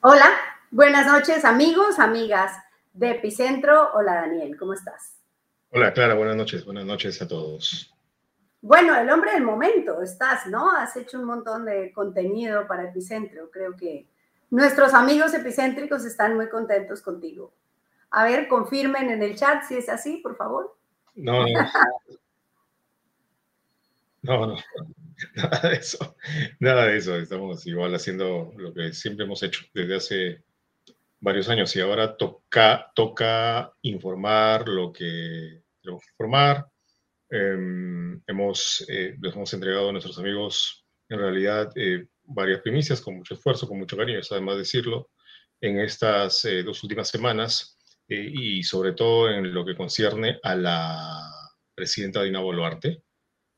Hola, buenas noches amigos, amigas de Epicentro. Hola Daniel, ¿cómo estás? Hola Clara, buenas noches, buenas noches a todos. Bueno, el hombre del momento estás, ¿no? Has hecho un montón de contenido para Epicentro. Creo que nuestros amigos epicéntricos están muy contentos contigo. A ver, confirmen en el chat si es así, por favor. No, no. No, no, nada de eso, nada de eso. Estamos igual haciendo lo que siempre hemos hecho desde hace varios años y ahora toca, toca informar lo que tenemos que informar. Em, hemos, eh, les hemos entregado a nuestros amigos en realidad eh, varias primicias con mucho esfuerzo, con mucho cariño, es además decirlo, en estas eh, dos últimas semanas y sobre todo en lo que concierne a la presidenta Dina Boluarte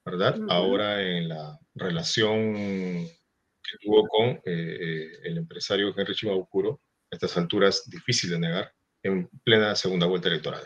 ¿verdad? Ahora en la relación que tuvo con eh, eh, el empresario Henry Chimabukuro, a estas alturas difícil de negar, en plena segunda vuelta electoral.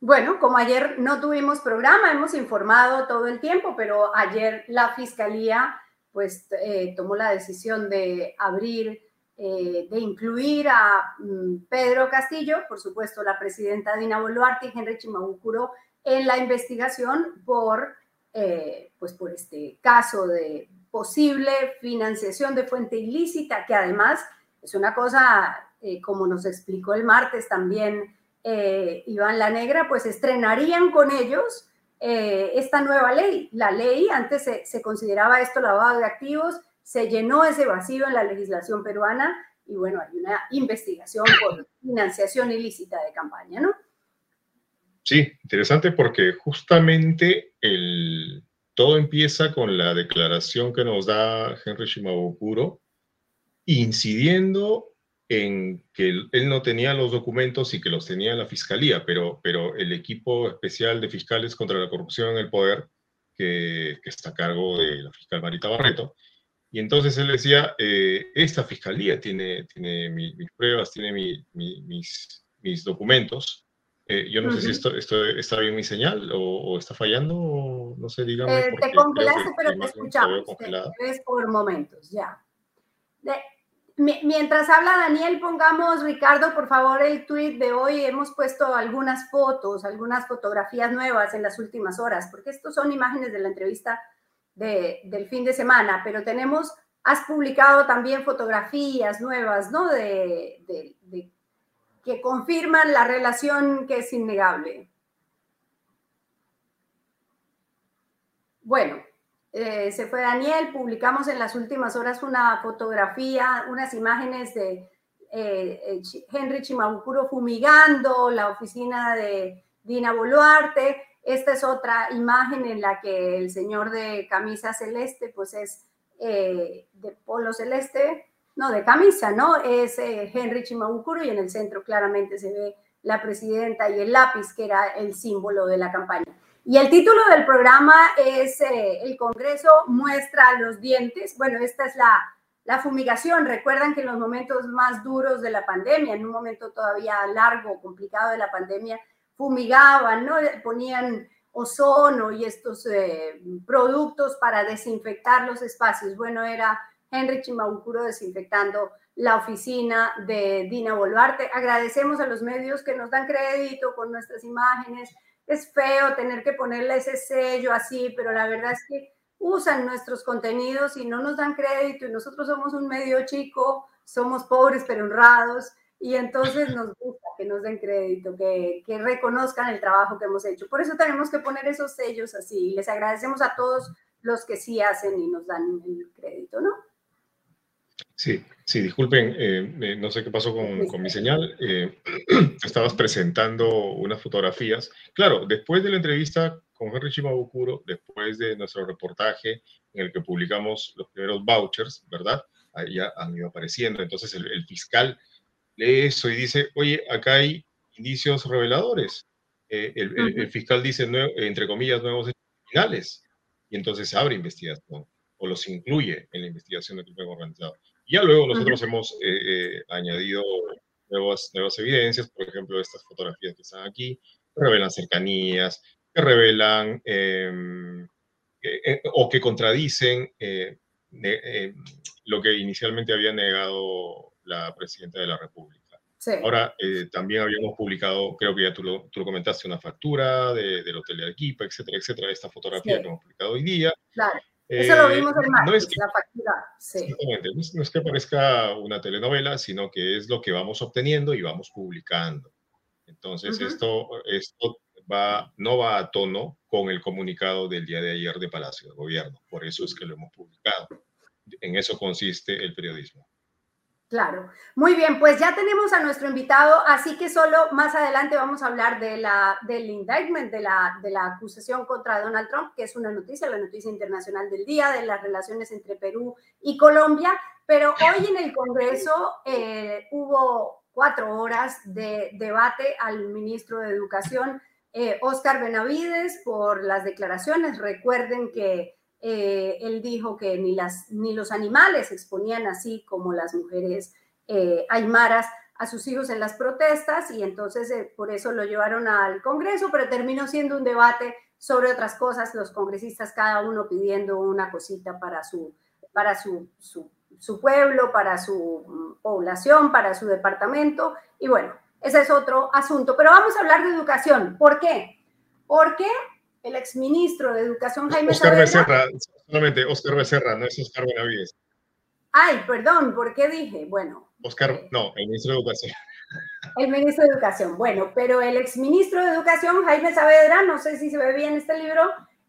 Bueno, como ayer no tuvimos programa, hemos informado todo el tiempo, pero ayer la fiscalía pues eh, tomó la decisión de abrir, de incluir a mm, Pedro Castillo, por supuesto la presidenta Dina Boluarte y Henry Chimabukuro en la investigación por, eh, pues por este caso de posible financiación de fuente ilícita, que además es una cosa, eh, como nos explicó el martes también eh, Iván La Negra, pues estrenarían con ellos esta nueva ley. La ley, antes se, se consideraba esto lavado de activos, se llenó ese vacío en la legislación peruana y bueno, hay una investigación por financiación ilícita de campaña, ¿no? Sí, interesante porque justamente el, todo empieza con la declaración que nos da Henry Shimabukuro, incidiendo en que él no tenía los documentos y que los tenía la fiscalía, pero, pero el equipo especial de fiscales contra la corrupción en el poder, que, está a cargo de la fiscal Marita Barreto, y entonces él decía, eh, esta fiscalía tiene, tiene mis, pruebas, tiene mis, mis documentos, eh, yo no sé si esto, esto, está bien mi señal o, está fallando, o no sé, dígame. Eh, te congelaste, pero te escuchamos. Te, ves por momentos, ya. mientras habla Daniel, pongamos, Ricardo, por favor, el tweet de hoy. Hemos puesto algunas fotos, algunas fotografías nuevas en las últimas horas, porque estos son imágenes de la entrevista de, del fin de semana, pero tenemos, has publicado también fotografías nuevas, ¿no? De, de, de que confirman la relación que es innegable. Bueno, eh, se fue Daniel, publicamos en las últimas horas una fotografía, unas imágenes de eh, eh, Henry Chimabukuro fumigando la oficina de Dina Boluarte. Esta es otra imagen en la que el señor de camisa celeste, pues es de polo celeste, no, de camisa, ¿no? Es eh, Henry Chimabukuro y en el centro claramente se ve la presidenta y el lápiz, que era el símbolo de la campaña. Y el título del programa es eh, El Congreso muestra los dientes. Bueno, esta es la, la fumigación. Recuerdan que en los momentos más duros de la pandemia, en un momento todavía largo, complicado de la pandemia, fumigaban, ¿no? Ponían ozono y estos eh, productos para desinfectar los espacios. Bueno, era Henry Chimabukuro desinfectando la oficina de Dina Boluarte. Agradecemos a los medios que nos dan crédito con nuestras imágenes. Es feo tener que ponerle ese sello así, pero la verdad es que usan nuestros contenidos y no nos dan crédito y nosotros somos un medio chico, somos pobres pero honrados y entonces nos gusta que nos den crédito, que, que reconozcan el trabajo que hemos hecho. Por eso tenemos que poner esos sellos así. Les agradecemos a todos los que sí hacen y nos dan el crédito, ¿no? Sí, sí, disculpen, eh, eh, no sé qué pasó con, mi señal. Eh, estabas presentando unas fotografías. Claro, después de la entrevista con Henry Shimabukuro, después de nuestro reportaje en el que publicamos los primeros vouchers, ¿verdad? Ahí ya han ido apareciendo. Entonces el, fiscal lee eso y dice, oye, acá hay indicios reveladores. el, fiscal dice, entre comillas, nuevos criminales. Y entonces se abre investigación o los incluye en la investigación del crimen organizado. Ya luego nosotros hemos eh, eh, añadido nuevas, nuevas evidencias, por ejemplo, estas fotografías que están aquí, revelan cercanías, que revelan em, o que contradicen lo que inicialmente había negado la presidenta de la República. Ahora, eh, también habíamos publicado, creo que ya tú lo, tú lo comentaste, una factura de, del Hotel de Arequipa, etcétera, etcétera, esta fotografía que hemos publicado hoy día. Claro. Eso lo vimos el martes, no es que, la factura. Sí. Exactamente. No es, que parezca una telenovela, sino que es lo que vamos obteniendo y vamos publicando. Entonces, esto, esto va, no va a tono con el comunicado del día de ayer de Palacio de Gobierno. Por eso es que lo hemos publicado. En eso consiste el periodismo. Claro. Muy bien, pues ya tenemos a nuestro invitado, así que solo más adelante vamos a hablar de la, del indictment, de la, de la acusación contra Donald Trump, que es una noticia, la noticia internacional del día, de las relaciones entre Perú y Colombia. Pero hoy en el Congreso eh, hubo cuatro horas de debate al ministro de Educación, eh, Oscar Benavides, por las declaraciones. Recuerden que eh, él dijo que ni, los animales exponían así como las mujeres eh, aymaras a sus hijos en las protestas y entonces eh, por eso lo llevaron al Congreso, pero terminó siendo un debate sobre otras cosas, los congresistas cada uno pidiendo una cosita para su, para su, su, su pueblo, para su mm, población, para su departamento y bueno, ese es otro asunto. Pero vamos a hablar de educación. ¿Por qué? Porque el exministro de Educación Jaime Oscar Becerra, solamente Oscar Becerra, no es Oscar Benavides. Ay, perdón, ¿por qué dije? Bueno. Oscar, no, el ministro de Educación. El ministro de Educación, bueno, pero el exministro de Educación, Jaime Saavedra, no sé si se ve bien este libro,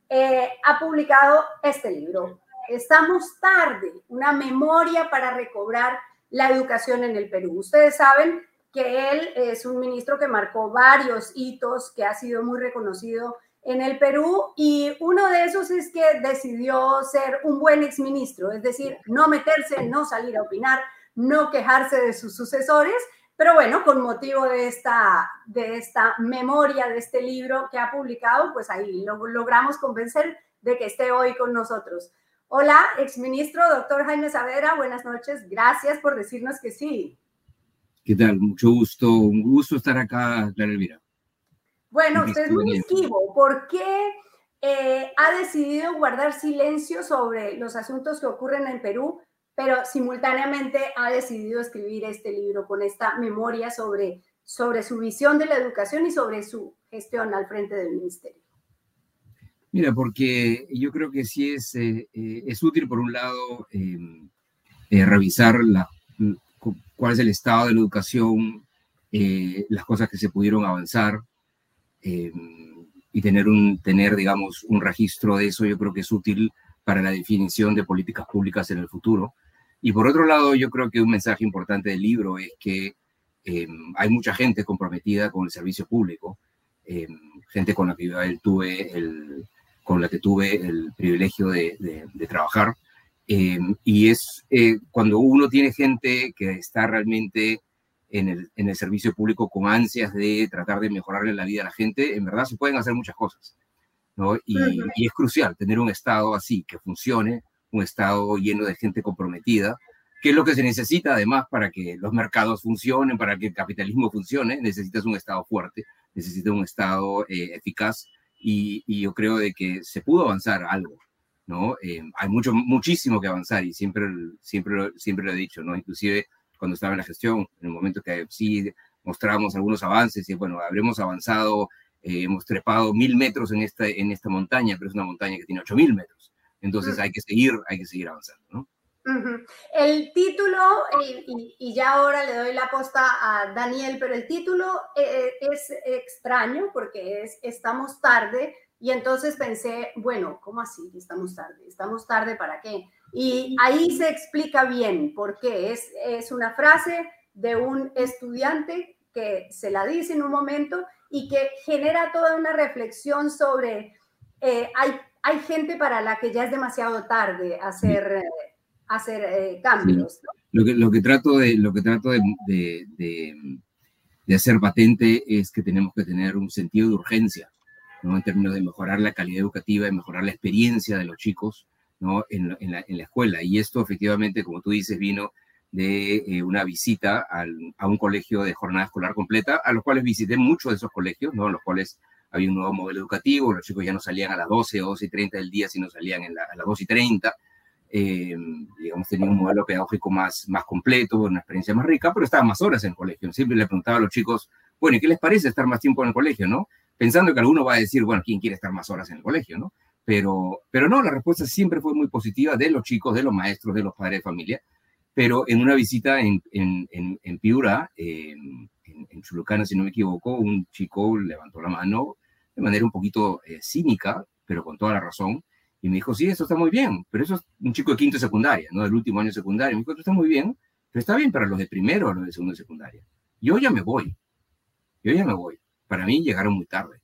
eh, ha publicado este libro. Estamos tarde, una memoria para recobrar la educación en el Perú. Ustedes saben que él es un ministro que marcó varios hitos, que ha sido muy reconocido en el Perú y uno de esos es que decidió ser un buen exministro, es decir, no meterse, no salir a opinar, no quejarse de sus sucesores, pero bueno, con motivo de esta, de esta memoria, de este libro que ha publicado, pues ahí lo, logramos convencer de que esté hoy con nosotros. Hola, exministro, doctor Jaime Saavedra, buenas noches, gracias por decirnos que sí. ¿Qué tal? Mucho gusto, un gusto estar acá, Clara Elvira. Bueno, usted es muy esquivo. ¿Por qué eh, ha decidido guardar silencio sobre los asuntos que ocurren en Perú, pero simultáneamente ha decidido escribir este libro con esta memoria sobre, sobre su visión de la educación y sobre su gestión al frente del ministerio? Mira, porque yo creo que sí es, eh, eh, es útil, por un lado, em, revisar la, cuál es el estado de la educación, las cosas que se pudieron avanzar, eh, y tener, un, tener, digamos, un registro de eso yo creo que es útil para la definición de políticas públicas en el futuro. Y por otro lado, yo creo que un mensaje importante del libro es que eh, hay mucha gente comprometida con el servicio público, eh, gente con la que tuve el, con la que tuve el privilegio de, de, trabajar. y es cuando uno tiene gente que está realmente en el, en el servicio público con ansias de tratar de mejorarle la vida a la gente, en verdad se pueden hacer muchas cosas. ¿no? Y, y, es crucial tener un Estado así, que funcione, un Estado lleno de gente comprometida, que es lo que se necesita además para que los mercados funcionen, para que el capitalismo funcione, necesitas un Estado fuerte, necesitas un Estado eh, eficaz y, y, yo creo de que se pudo avanzar algo. ¿no? Eh, hay mucho, muchísimo que avanzar y siempre, siempre, siempre lo he dicho, ¿no? Inclusive cuando estaba en la gestión, en el momento que sí mostramos algunos avances y bueno, habremos avanzado, eh, hemos trepado mil metros en esta, en esta montaña, pero es una montaña que tiene ocho mil metros. Entonces hay que seguir, hay que seguir avanzando, ¿no? El título, y, ya ahora le doy la posta a Daniel, pero el título eh, es extraño porque es Estamos tarde, y entonces pensé, bueno, ¿cómo así? Estamos tarde. ¿Estamos tarde para qué? Y ahí se explica bien por qué. Es, es una frase de un estudiante que se la dice en un momento y que genera toda una reflexión sobre, eh, hay, hay gente para la que ya es demasiado tarde hacer, hacer eh, cambios. Lo, que, lo que trato, de, lo que trato de, de, de, hacer patente es que tenemos que tener un sentido de urgencia, en términos de mejorar la calidad educativa, de mejorar la experiencia de los chicos, ¿no? en, la, en, la, escuela. Y esto efectivamente, como tú dices, vino de eh, una visita al, a un colegio de jornada escolar completa, a los cuales visité muchos de esos colegios, ¿no? los cuales había un nuevo modelo educativo, los chicos ya no salían a las 12 o 12 y 30 del día, sino salían a las 2 y 30. Eh, digamos, tenía un modelo pedagógico más, más completo, una experiencia más rica, pero estaban más horas en el colegio. Siempre le preguntaba a los chicos, bueno, ¿y qué les parece estar más tiempo en el colegio, no? Pensando que alguno va a decir, bueno, ¿quién quiere estar más horas en el colegio, no? Pero, pero no, la respuesta siempre fue muy positiva de los chicos, de los maestros, de los padres de familia. Pero en una visita en, en, en, Piura, en, en, Chulucana, si no me equivoco, un chico levantó la mano de manera un poquito eh, cínica, pero con toda la razón, y me dijo, sí, eso está muy bien, pero eso es un chico de quinto de secundaria, ¿no? Del último año de secundaria. Me dijo, esto está muy bien, pero está bien para los de primero o los de segundo de secundaria. Yo ya me voy, yo ya me voy. Para mí llegaron muy tarde.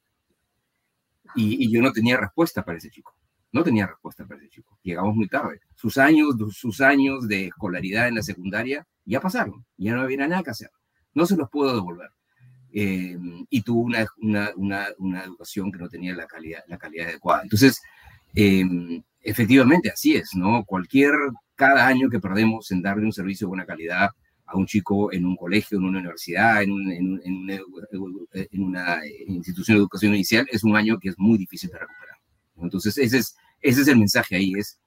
Y, yo no tenía respuesta para ese chico. No tenía respuesta para ese chico. Llegamos muy tarde. Sus años, sus años de escolaridad en la secundaria ya pasaron. Ya no había nada que hacer. No se los puedo devolver. Eh, y tuvo una, una, una, educación que no tenía la calidad, la calidad adecuada. Entonces, eh, efectivamente, así es, ¿no? Cualquier, cada año que perdemos en darle un servicio de buena calidad a un chico en un colegio, en una universidad, en, en, en, una, institución de educación inicial, es un año que es muy difícil de recuperar. Entonces, ese es, ese es el mensaje ahí, es,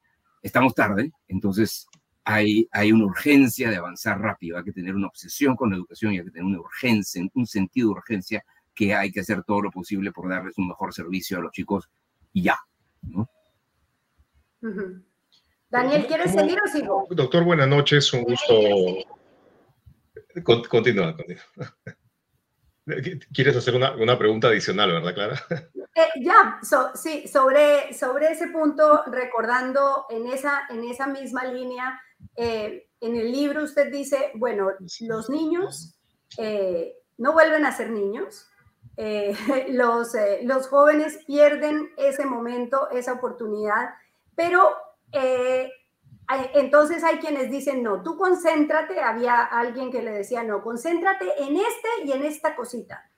estamos tarde, entonces hay, hay una urgencia de avanzar rápido, hay que tener una obsesión con la educación y hay que tener una urgencia, un sentido de urgencia que hay que hacer todo lo posible por darles un mejor servicio a los chicos y ya. ¿no? Daniel, ¿quieres seguir o sigo? Doctor, buenas noches, un gusto. Continúa, continúa. ¿Quieres hacer una, una, pregunta adicional, verdad, Clara? Eh, ya, sí, sobre, sobre ese punto, recordando en esa, en esa misma línea eh, en el libro usted dice, bueno, los niños eh, no vuelven a ser niños, los, los jóvenes pierden ese momento, esa oportunidad, pero entonces hay quienes dicen, no, tú concéntrate, había alguien que le decía, no, concéntrate en este y en esta cosita,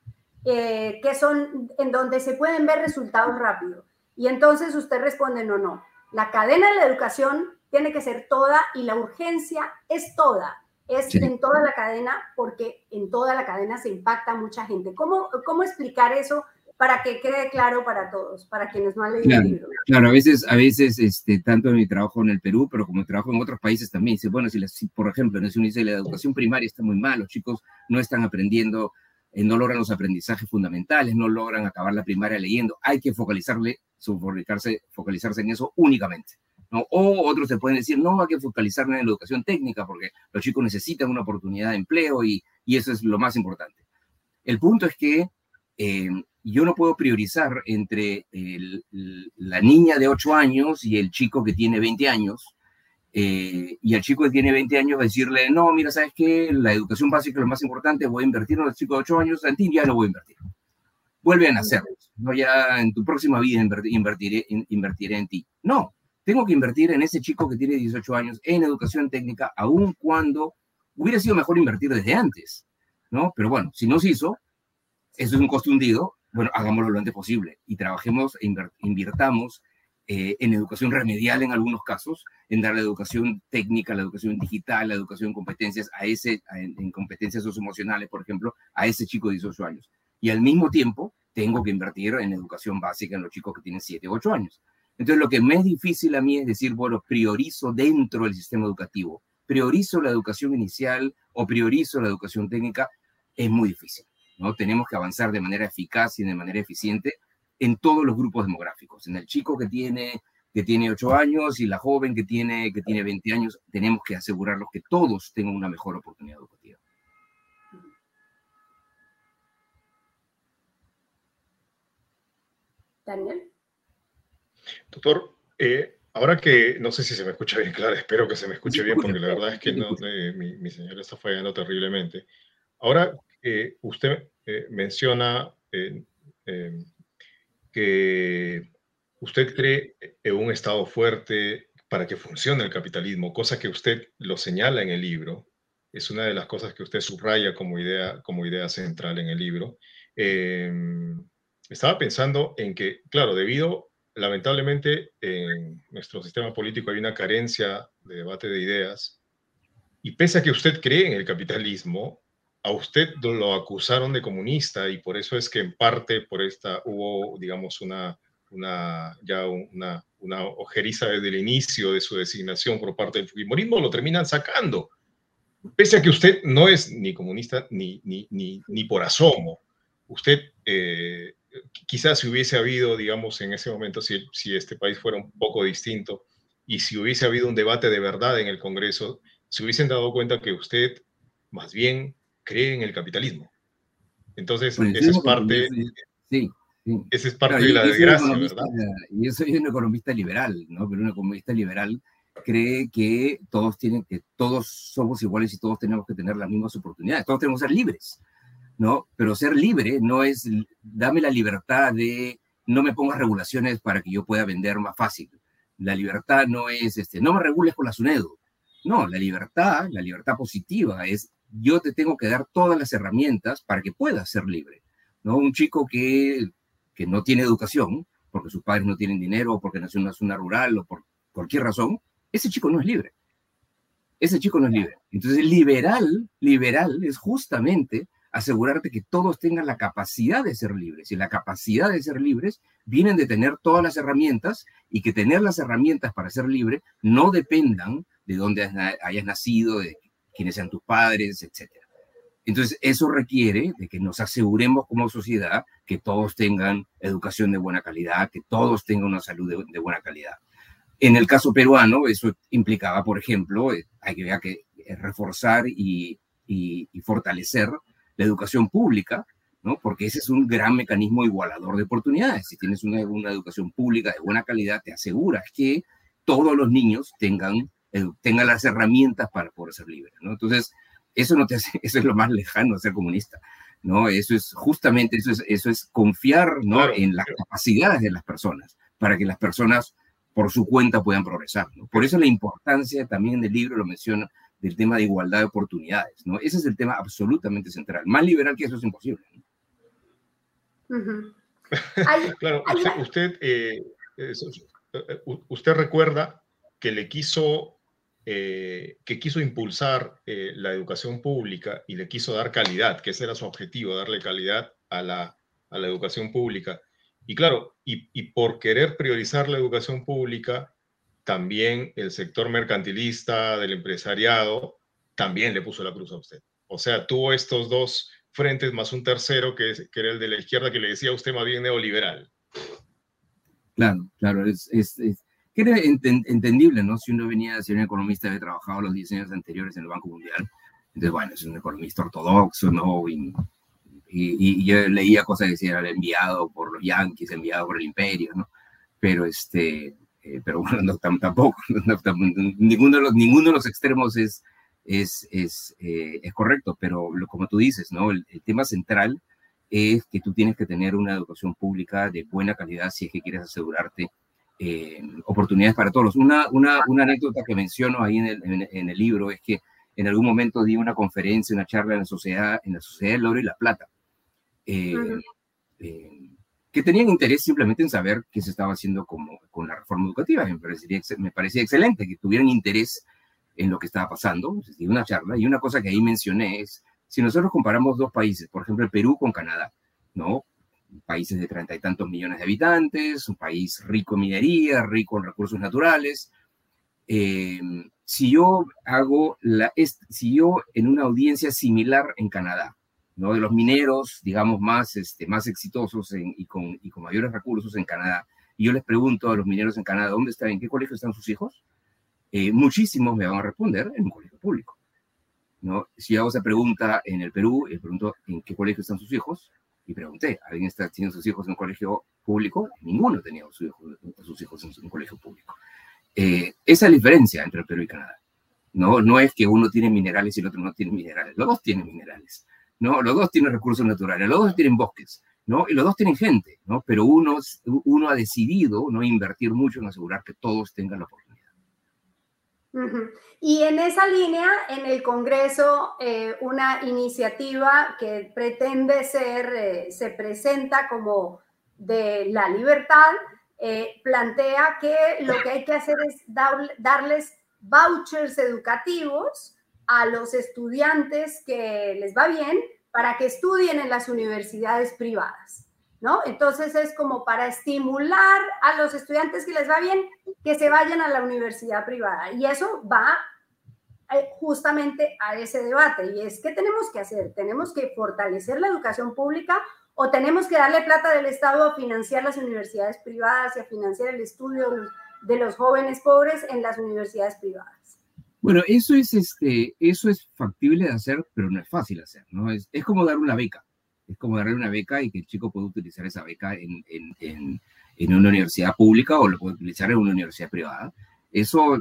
que son en donde se pueden ver resultados rápidos. Y entonces usted responde, no, no, la cadena de la educación tiene que ser toda y la urgencia es toda, es en toda la cadena porque en toda la cadena se impacta mucha gente. ¿Cómo, cómo explicar eso para que quede claro para todos, para quienes no han leído claro, el libro? Claro, a veces, a veces este, tanto en mi trabajo en el Perú, pero como trabajo en otros países también, dice, bueno, si, por ejemplo, en dice la educación primaria está muy mal, los chicos no están aprendiendo, eh, no logran los aprendizajes fundamentales, no logran acabar la primaria leyendo, hay que focalizarle, focalizarse, focalizarse en eso únicamente. O otros se pueden decir, no, hay que focalizar en la educación técnica porque los chicos necesitan una oportunidad de empleo y, y eso es lo más importante. El punto es que eh, yo no puedo priorizar entre la niña de 8 años y el chico que tiene 20 años. Eh, y el chico que tiene 20 años va a decirle, no, mira, ¿sabes qué? La educación básica es lo más importante, voy a invertir en el chico de 8 años, en ti ya no voy a invertir. Vuelve a nacer, no ya en tu próxima vida invertiré, invertiré en ti. No, tengo que invertir en ese chico que tiene 18 años en educación técnica, aun cuando hubiera sido mejor invertir desde antes, ¿no? Pero bueno, si no se hizo, eso es un costo hundido, bueno, hagámoslo lo antes posible y trabajemos e invirtamos eh, en educación remedial en algunos casos, en dar la educación técnica, la educación digital, la educación en competencias, a ese, en, en competencias socioemocionales, por ejemplo, a ese chico de 18 años. Y al mismo tiempo, tengo que invertir en educación básica en los chicos que tienen 7 o 8 años. Entonces, lo que me es difícil a mí es decir, bueno, priorizo dentro del sistema educativo, priorizo la educación inicial o priorizo la educación técnica, es muy difícil, ¿no? Tenemos que avanzar de manera eficaz y de manera eficiente en todos los grupos demográficos, en el chico que tiene que tiene 8 años y la joven que tiene, que tiene 20 años, tenemos que asegurarlos que todos tengan una mejor oportunidad educativa. Daniel. Doctor, eh, ahora que no sé si se me escucha bien, claro, espero que se me escuche bien, porque la verdad es que no, eh, mi, mi, señora está fallando terriblemente. Ahora usted eh, menciona que usted cree en un Estado fuerte para que funcione el capitalismo, cosa que usted lo señala en el libro, es una de las cosas que usted subraya como idea, como idea central en el libro. estaba pensando en que, claro, debido lamentablemente en nuestro sistema político hay una carencia de debate de ideas y pese a que usted cree en el capitalismo, a usted lo acusaron de comunista y por eso es que en parte por esta hubo, digamos, una, una ya una, una ojeriza desde el inicio de su designación por parte del Fujimorismo, lo terminan sacando. Pese a que usted no es ni comunista ni, ni, ni, ni por asomo, usted eh, quizás si hubiese habido, digamos, en ese momento, si, si este país fuera un poco distinto y si hubiese habido un debate de verdad en el Congreso, se hubiesen dado cuenta que usted más bien cree en el capitalismo. Entonces, esa es parte, sí, Esa es parte de la desgracia, ¿verdad? Yo soy un economista liberal, ¿no? Pero un economista liberal cree que todos tienen que todos somos iguales y todos tenemos que tener las mismas oportunidades, todos tenemos que ser libres. ¿no? Pero ser libre no es, dame la libertad de, no me pongas regulaciones para que yo pueda vender más fácil. La libertad no es, este, no me regules con la SUNEDO. No, la libertad, la libertad positiva es, yo te tengo que dar todas las herramientas para que puedas ser libre, ¿no? Un chico que, que no tiene educación, porque sus padres no tienen dinero, o porque nació en una zona rural, o por cualquier razón, ese chico no es libre. Ese chico no es libre. Entonces, liberal, liberal es justamente asegurarte que todos tengan la capacidad de ser libres. Y la capacidad de ser libres vienen de tener todas las herramientas y que tener las herramientas para ser libre no dependan de dónde hayas nacido, de quiénes sean tus padres, etc. Entonces, eso requiere de que nos aseguremos como sociedad que todos tengan educación de buena calidad, que todos tengan una salud de, buena calidad. En el caso peruano, eso implicaba, por ejemplo, eh, hay que, que eh, reforzar y, y fortalecer la educación pública, ¿no? Porque ese es un gran mecanismo igualador de oportunidades. Si tienes una, una educación pública de buena calidad, te aseguras que todos los niños tengan, eh, tengan las herramientas para poder ser libres, ¿no? Entonces, eso, no te hace, eso es lo más lejano de ser comunista, ¿no? Eso es justamente, eso es, eso es confiar, ¿no? en las capacidades de las personas, para que las personas por su cuenta puedan progresar, ¿no? Por eso la importancia también del libro, lo menciona, del tema de igualdad de oportunidades, ¿no? Ese es el tema absolutamente central. Más liberal que eso es imposible. claro, usted, eh, eh, usted, recuerda que le quiso, eh, que quiso impulsar la educación pública y le quiso dar calidad, que ese era su objetivo, darle calidad a la, a la educación pública. Y claro, y, y por querer priorizar la educación pública, también el sector mercantilista del empresariado también le puso la cruz a usted. O sea, tuvo estos dos frentes más un tercero que, era el de la izquierda que le decía a usted más bien neoliberal. Claro, claro, es, era entendible, ¿no? Si uno venía a ser un economista, había trabajado los 10 años anteriores en el Banco Mundial, entonces, bueno, es un economista ortodoxo, ¿no? Y, y, yo leía cosas que decían, enviado por los yanquis, enviado por el imperio, ¿no? Pero este, eh, pero bueno, tampoco, ninguno, de los, ninguno de los extremos es, es, es, eh, es correcto, pero como tú dices, ¿no? El, tema central es que tú tienes que tener una educación pública de buena calidad si es que quieres asegurarte eh, oportunidades para todos. Una, una, una, anécdota que menciono ahí en el, en, el, libro es que en algún momento di una conferencia, una charla en la sociedad, en la sociedad del oro y la plata que tenían interés simplemente en saber qué se estaba haciendo como, con la reforma educativa. Me, parecería, me parecía excelente que tuvieran interés en lo que estaba pasando, decir, una charla. Y una cosa que ahí mencioné es, si nosotros comparamos dos países, por ejemplo, el Perú con Canadá, ¿no? Países de treinta y tantos millones de habitantes, un país rico en minería, rico en recursos naturales. Eh, si yo hago la, si yo en una audiencia similar en Canadá ¿no? de los mineros, digamos, más, este, más exitosos y, con, y con mayores recursos en Canadá. Y yo les pregunto a los mineros en Canadá, ¿dónde están? ¿En qué colegio están sus hijos? Eh, muchísimos me van a responder en un colegio público. ¿no? Si hago esa pregunta en el Perú, y pregunto en qué colegio están sus hijos, y pregunté, ¿alguien está teniendo sus hijos en un colegio público? Ninguno tenía sus hijos, sus hijos en un colegio público. Eh, esa es la diferencia entre Perú y Canadá. No, no es que uno tiene minerales y el otro no tiene minerales. Los dos tienen minerales. ¿no? Los dos tienen recursos naturales, los dos tienen bosques, ¿no? Y los dos tienen gente, ¿no? Pero uno, uno ha decidido no invertir mucho en asegurar que todos tengan la oportunidad. Y en esa línea, en el Congreso, eh, una iniciativa que pretende ser, eh, se presenta como de la libertad, eh, plantea que lo que hay que hacer es darles vouchers educativos a los estudiantes que les va bien para que estudien en las universidades privadas, ¿no? Entonces es como para estimular a los estudiantes que les va bien que se vayan a la universidad privada. Y eso va eh, justamente a ese debate. Y es, ¿qué tenemos que hacer? ¿Tenemos que fortalecer la educación pública o tenemos que darle plata del Estado a financiar las universidades privadas y a financiar el estudio de los jóvenes pobres en las universidades privadas? Bueno, eso es, este, eso es factible de hacer, pero no es fácil hacer, ¿no? Es, es como dar una beca. Es como darle una beca y que el chico pueda utilizar esa beca en, en, en, en una universidad pública o lo puede utilizar en una universidad privada. Eso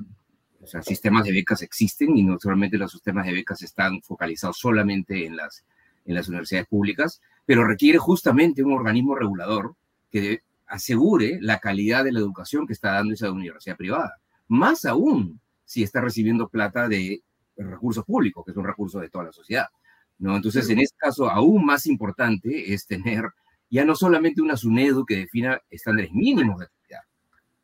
o sea, sistemas de becas existen y no solamente los sistemas de becas están focalizados solamente en las, en las universidades públicas, pero requiere justamente un organismo regulador que asegure la calidad de la educación que está dando esa universidad privada. Más aún si está recibiendo plata de recursos públicos, que es un recurso de toda la sociedad. ¿No? Entonces, en este caso, aún más importante es tener ya no solamente una SUNEDU que defina estándares mínimos de actividad,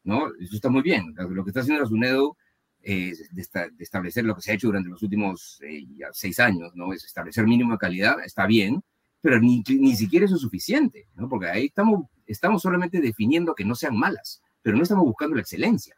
¿no? Eso está muy bien. Lo que está haciendo la SUNEDU eh, de, establecer lo que se ha hecho durante los últimos eh, seis años, ¿no? Es establecer mínimo de calidad, está bien, pero ni, ni siquiera eso es suficiente, ¿no? Porque ahí estamos, estamos solamente definiendo que no sean malas, pero no estamos buscando la excelencia,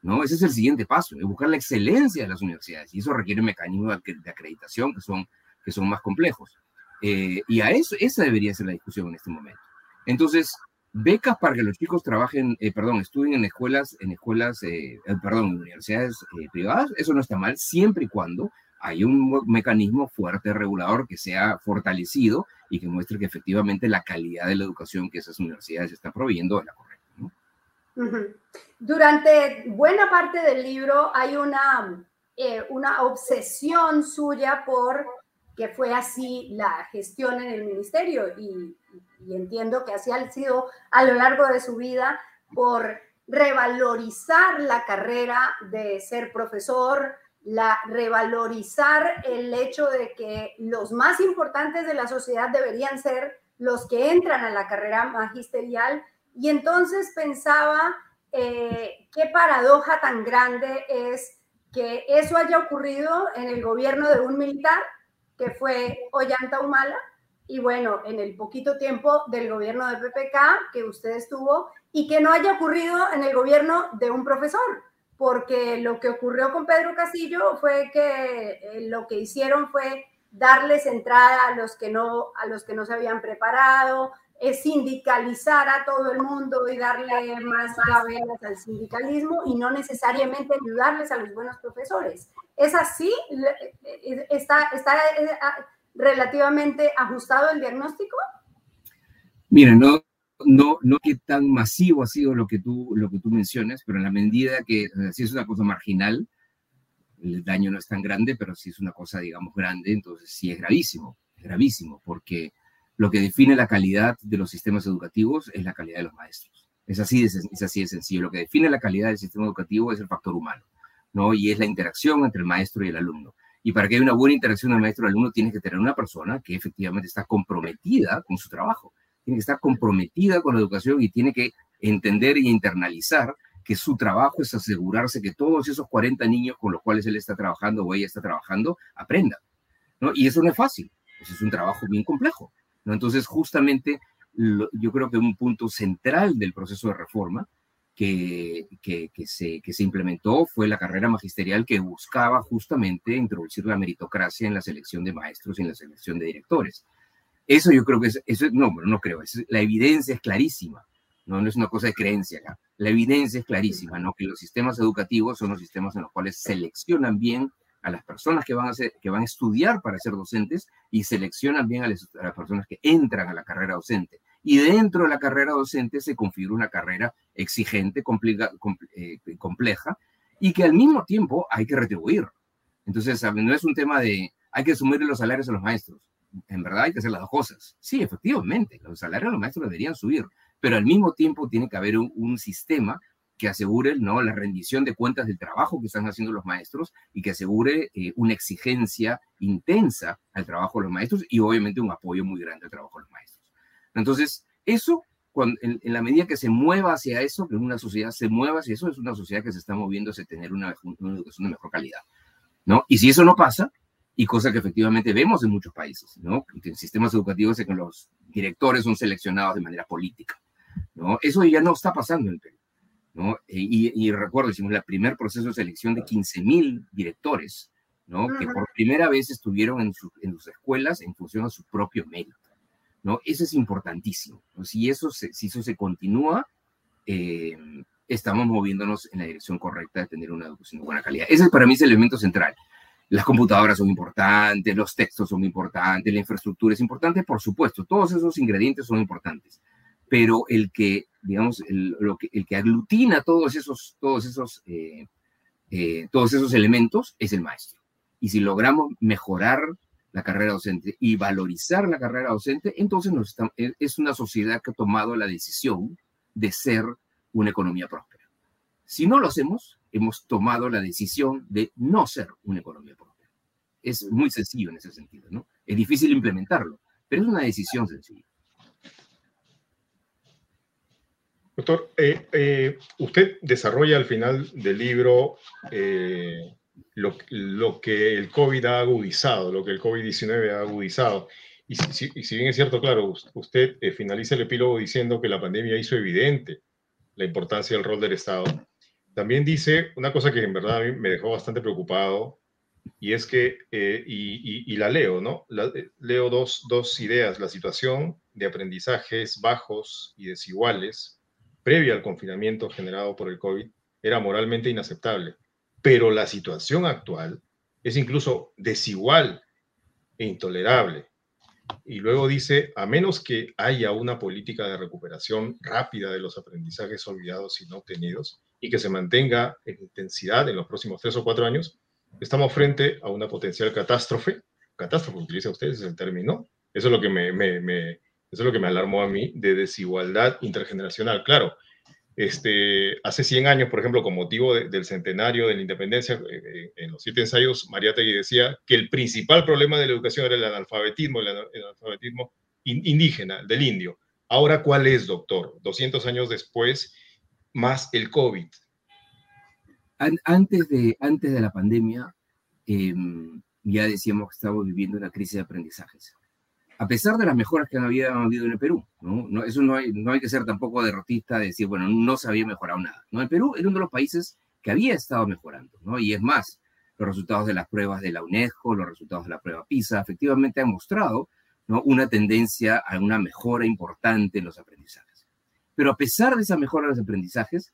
¿no? Ese es el siguiente paso, es buscar la excelencia de las universidades, y eso requiere mecanismos de acreditación que son, que son más complejos. Eh, y a eso, esa debería ser la discusión en este momento. Entonces, becas para que los chicos trabajen, eh, perdón, estudien en escuelas, en escuelas, eh, eh, perdón, en universidades privadas, eso no está mal, siempre y cuando hay un mecanismo fuerte regulador que sea fortalecido y que muestre que efectivamente la calidad de la educación que esas universidades están proveyendo es la correcta. Durante buena parte del libro hay una, una obsesión suya por que fue así la gestión en el ministerio y entiendo que así ha sido a lo largo de su vida, por revalorizar la carrera de ser profesor, la revalorizar el hecho de que los más importantes de la sociedad deberían ser los que entran a la carrera magisterial. Y entonces pensaba eh, qué paradoja tan grande es que eso haya ocurrido en el gobierno de un militar, que fue Ollanta Humala, y bueno, en el poquito tiempo del gobierno de PPK que usted estuvo y que no haya ocurrido en el gobierno de un profesor, porque lo que ocurrió con Pedro Castillo fue que eh, lo que hicieron fue darles entrada a los que no, a los que no se habían preparado, sindicalizar a todo el mundo y darle más gabelas al sindicalismo y no necesariamente ayudarles a los buenos profesores. ¿Es así? Eh, ¿Está, está eh, relativamente ajustado el diagnóstico? Mira, no, no, no que tan masivo ha sido lo que tú, lo que tú mencionas, pero en la medida que si es una cosa marginal, el daño no es tan grande, pero si es una cosa, digamos, grande, entonces sí es gravísimo, es gravísimo, porque lo que define la calidad de los sistemas educativos es la calidad de los maestros. Es así de, es así de sencillo. Lo que define la calidad del sistema educativo es el factor humano, ¿no? Y es la interacción entre el maestro y el alumno. Y para que haya una buena interacción del maestro-alumno, tiene que tener una persona que efectivamente está comprometida con su trabajo, tiene que estar comprometida con la educación y tiene que entender y internalizar que su trabajo es asegurarse que todos esos 40 niños con los cuales él está trabajando o ella está trabajando aprendan. ¿no? Y eso no es fácil, eso es un trabajo bien complejo. ¿No? Entonces, justamente, yo creo que un punto central del proceso de reforma que, que, se, que se implementó fue la carrera magisterial que buscaba justamente introducir la meritocracia en la selección de maestros y en la selección de directores. Eso yo creo que es, eso, no, no creo, la evidencia es clarísima, ¿no? no es una cosa de creencia acá. La evidencia es clarísima, ¿no? Que los sistemas educativos son los sistemas en los cuales seleccionan bien a las personas que van a, ser, que van a estudiar para ser docentes y seleccionan bien a las, personas que entran a la carrera docente y dentro de la carrera docente se configura una carrera exigente, eh, compleja y que al mismo tiempo hay que retribuir. Entonces, no es un tema de hay que subir los salarios a los maestros. En verdad hay que hacer las dos cosas. Sí, efectivamente, los salarios de los maestros deberían subir, pero al mismo tiempo tiene que haber un, sistema que asegure ¿no? la rendición de cuentas del trabajo que están haciendo los maestros y que asegure eh, una exigencia intensa al trabajo de los maestros y obviamente un apoyo muy grande al trabajo de los maestros. Entonces, eso, en, la medida que se mueva hacia eso, que una sociedad se mueva hacia eso, es una sociedad que se está moviendo hacia tener una, educación de mejor calidad. ¿no? Y si eso no pasa, y cosa que efectivamente vemos en muchos países, ¿no? En sistemas educativos en que los directores son seleccionados de manera política, ¿no? Eso ya no está pasando en Perú, ¿no? E, y, recuerdo, hicimos el primer proceso de selección de 15.000 directores, ¿no? Que por primera vez estuvieron en, en sus escuelas en función a su propio mérito, ¿no? Eso es importantísimo. Si, eso se, si eso se continúa, eh, estamos moviéndonos en la dirección correcta de tener una educación de buena calidad. Ese para mí es el elemento central. Las computadoras son importantes, los textos son importantes, la infraestructura es importante, por supuesto, todos esos ingredientes son importantes, pero el que, digamos, el, lo que, el que aglutina todos esos, todos esos, eh, eh, todos esos elementos es el maestro. Y si logramos mejorar la carrera docente y valorizar la carrera docente, entonces nos es una sociedad que ha tomado la decisión de ser una economía próspera. Si no lo hacemos, hemos tomado la decisión de no ser una economía próspera. Es muy sencillo en ese sentido, ¿no? Es difícil implementarlo, pero es una decisión sencilla. Doctor, eh, eh, usted desarrolla al final del libro eh, lo, que el COVID ha agudizado, lo que el COVID-19 ha agudizado. Y si, y si, bien es cierto, claro, usted finaliza el epílogo diciendo que la pandemia hizo evidente la importancia del rol del Estado. También dice una cosa que en verdad a mí me dejó bastante preocupado, y es que, eh, y, la leo, ¿no? Eh, leo dos, dos ideas. La situación de aprendizajes bajos y desiguales previa al confinamiento generado por el COVID era moralmente inaceptable, pero la situación actual es incluso desigual e intolerable. Y luego dice, a menos que haya una política de recuperación rápida de los aprendizajes olvidados y no obtenidos y que se mantenga en intensidad en los próximos tres o cuatro años, estamos frente a una potencial catástrofe. Catástrofe, utiliza ustedes el término. Eso es lo que me, me, me, eso es lo que me alarmó a mí de desigualdad intergeneracional. Claro, este, hace 100 años, por ejemplo, con motivo del centenario de la independencia, eh, eh, en los siete ensayos, Mariátegui decía que el principal problema de la educación era el analfabetismo, el, analfabetismo indígena, del indio. Ahora, ¿cuál es, doctor? 200 años después, más el COVID. Antes de, antes de la pandemia, em, ya decíamos que estábamos viviendo una crisis de aprendizajes a pesar de las mejoras que había habido en el Perú. ¿no? eso no hay, que ser tampoco derrotista de decir, bueno, no se había mejorado nada. ¿no? El Perú era uno de los países que había estado mejorando, ¿no? y es más, los resultados de las pruebas de la UNESCO, los resultados de la prueba PISA, efectivamente han mostrado una tendencia a una mejora importante en los aprendizajes. Pero a pesar de esa mejora en los aprendizajes,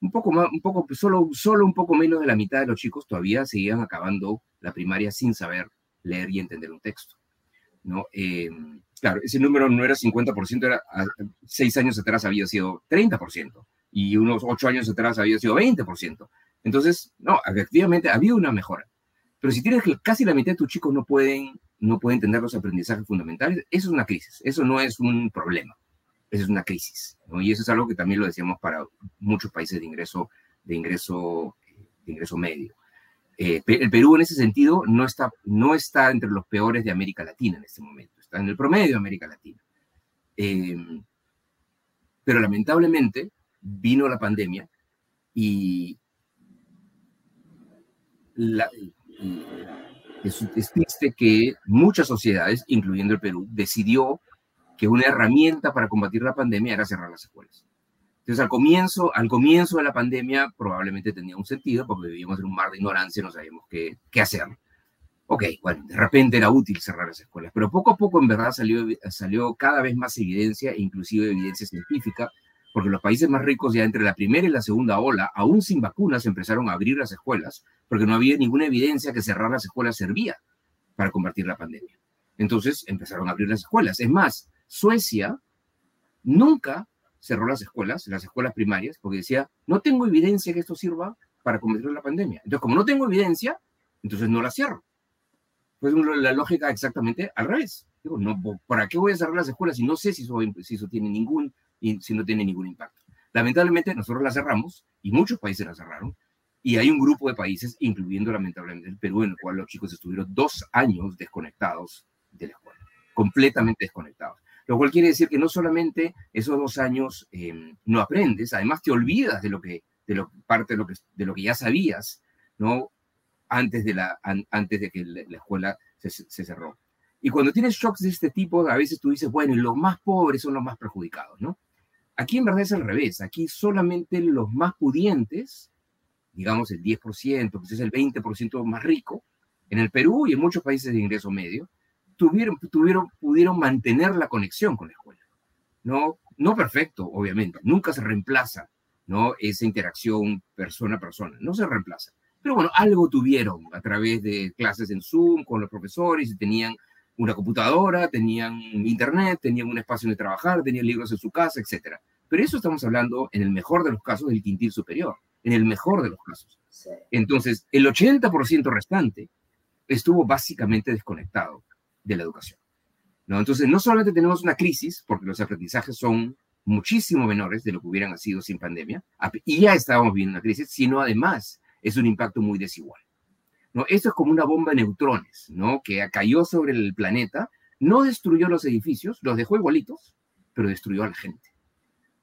un poco más, un poco, solo, solo un poco menos de la mitad de los chicos todavía seguían acabando la primaria sin saber leer y entender un texto. ¿No? Eh, claro, ese número no era 50%, era seis años atrás había sido 30% y unos ocho años atrás había sido 20%. Entonces, no, efectivamente había una mejora. Pero si tienes que casi la mitad de tus chicos no pueden, no pueden tener los aprendizajes fundamentales, eso es una crisis, eso no es un problema, eso es una crisis. Y eso es algo que también lo decíamos para muchos países de ingreso, de ingreso, de ingreso medio. Eh, el Perú en ese sentido no está, no está entre los peores de América Latina en este momento, está en el promedio de América Latina. Em, pero lamentablemente vino la pandemia y es, es triste que muchas sociedades, incluyendo el Perú, decidió que una herramienta para combatir la pandemia era cerrar las escuelas. Entonces, al comienzo, al comienzo de la pandemia probablemente tenía un sentido porque vivíamos en un mar de ignorancia y no sabíamos qué, qué hacer. Ok, bueno, de repente era útil cerrar las escuelas, pero poco a poco en verdad salió, salió cada vez más evidencia, inclusive evidencia científica, porque los países más ricos ya entre la primera y la segunda ola, aún sin vacunas, empezaron a abrir las escuelas, porque no había ninguna evidencia que cerrar las escuelas servía para combatir la pandemia. Entonces empezaron a abrir las escuelas. Es más, Suecia nunca cerró las escuelas, las escuelas primarias, porque decía, no tengo evidencia que esto sirva para combatir la pandemia. Entonces, como no tengo evidencia, entonces no la cierro. Pues la lógica exactamente al revés. Digo, no, ¿para qué voy a cerrar las escuelas si no sé si eso, si eso tiene ningún, si no tiene ningún impacto? Lamentablemente, nosotros las cerramos y muchos países las cerraron. Y hay un grupo de países, incluyendo lamentablemente el Perú, en el cual los chicos estuvieron dos años desconectados de la escuela, completamente desconectados. Lo cual quiere decir que no solamente esos dos años em, no aprendes, además te olvidas de lo que, de lo, parte de lo que, de lo que ya sabías, ¿no? antes de, la, antes de que la, escuela se, se, cerró. Y cuando tienes shocks de este tipo, a veces tú dices, bueno, los más pobres son los más perjudicados, ¿no? Aquí en verdad es al revés. Aquí solamente los más pudientes, digamos el 10%, que es el 20% más rico, en el Perú y en muchos países de ingreso medio, tuvieron, tuvieron, pudieron mantener la conexión con la escuela. No, no perfecto, obviamente. Nunca se reemplaza ¿no? esa interacción persona a persona. No se reemplaza. Pero bueno, algo tuvieron a través de clases en Zoom con los profesores y tenían una computadora, tenían internet, tenían un espacio donde trabajar, tenían libros en su casa, etc. Pero eso estamos hablando, en el mejor de los casos, del quintil superior, en el mejor de los casos. Entonces, el 80% restante estuvo básicamente desconectado de la educación. ¿no? Entonces, no solamente tenemos una crisis, porque los aprendizajes son muchísimo menores de lo que hubieran sido sin pandemia, y ya estábamos viendo una crisis, sino además es un impacto muy desigual. ¿no? Esto es como una bomba de neutrones, ¿no? Que cayó sobre el planeta, no destruyó los edificios, los dejó igualitos, pero destruyó a la gente,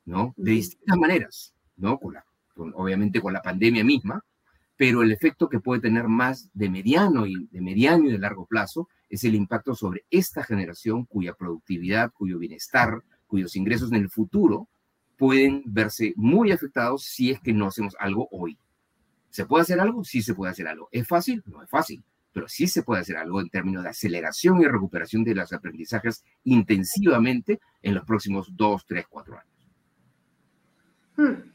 ¿no? De distintas maneras, ¿no? Con obviamente con la pandemia misma, pero el efecto que puede tener más de mediano y de mediano y de largo plazo es el impacto sobre esta generación cuya productividad, cuyo bienestar, cuyos ingresos en el futuro pueden verse muy afectados si es que no hacemos algo hoy. ¿Se puede hacer algo? Sí se puede hacer algo. ¿Es fácil? No es fácil, pero sí se puede hacer algo en términos de aceleración y recuperación de los aprendizajes intensivamente en los próximos dos, tres, cuatro años. Hmm.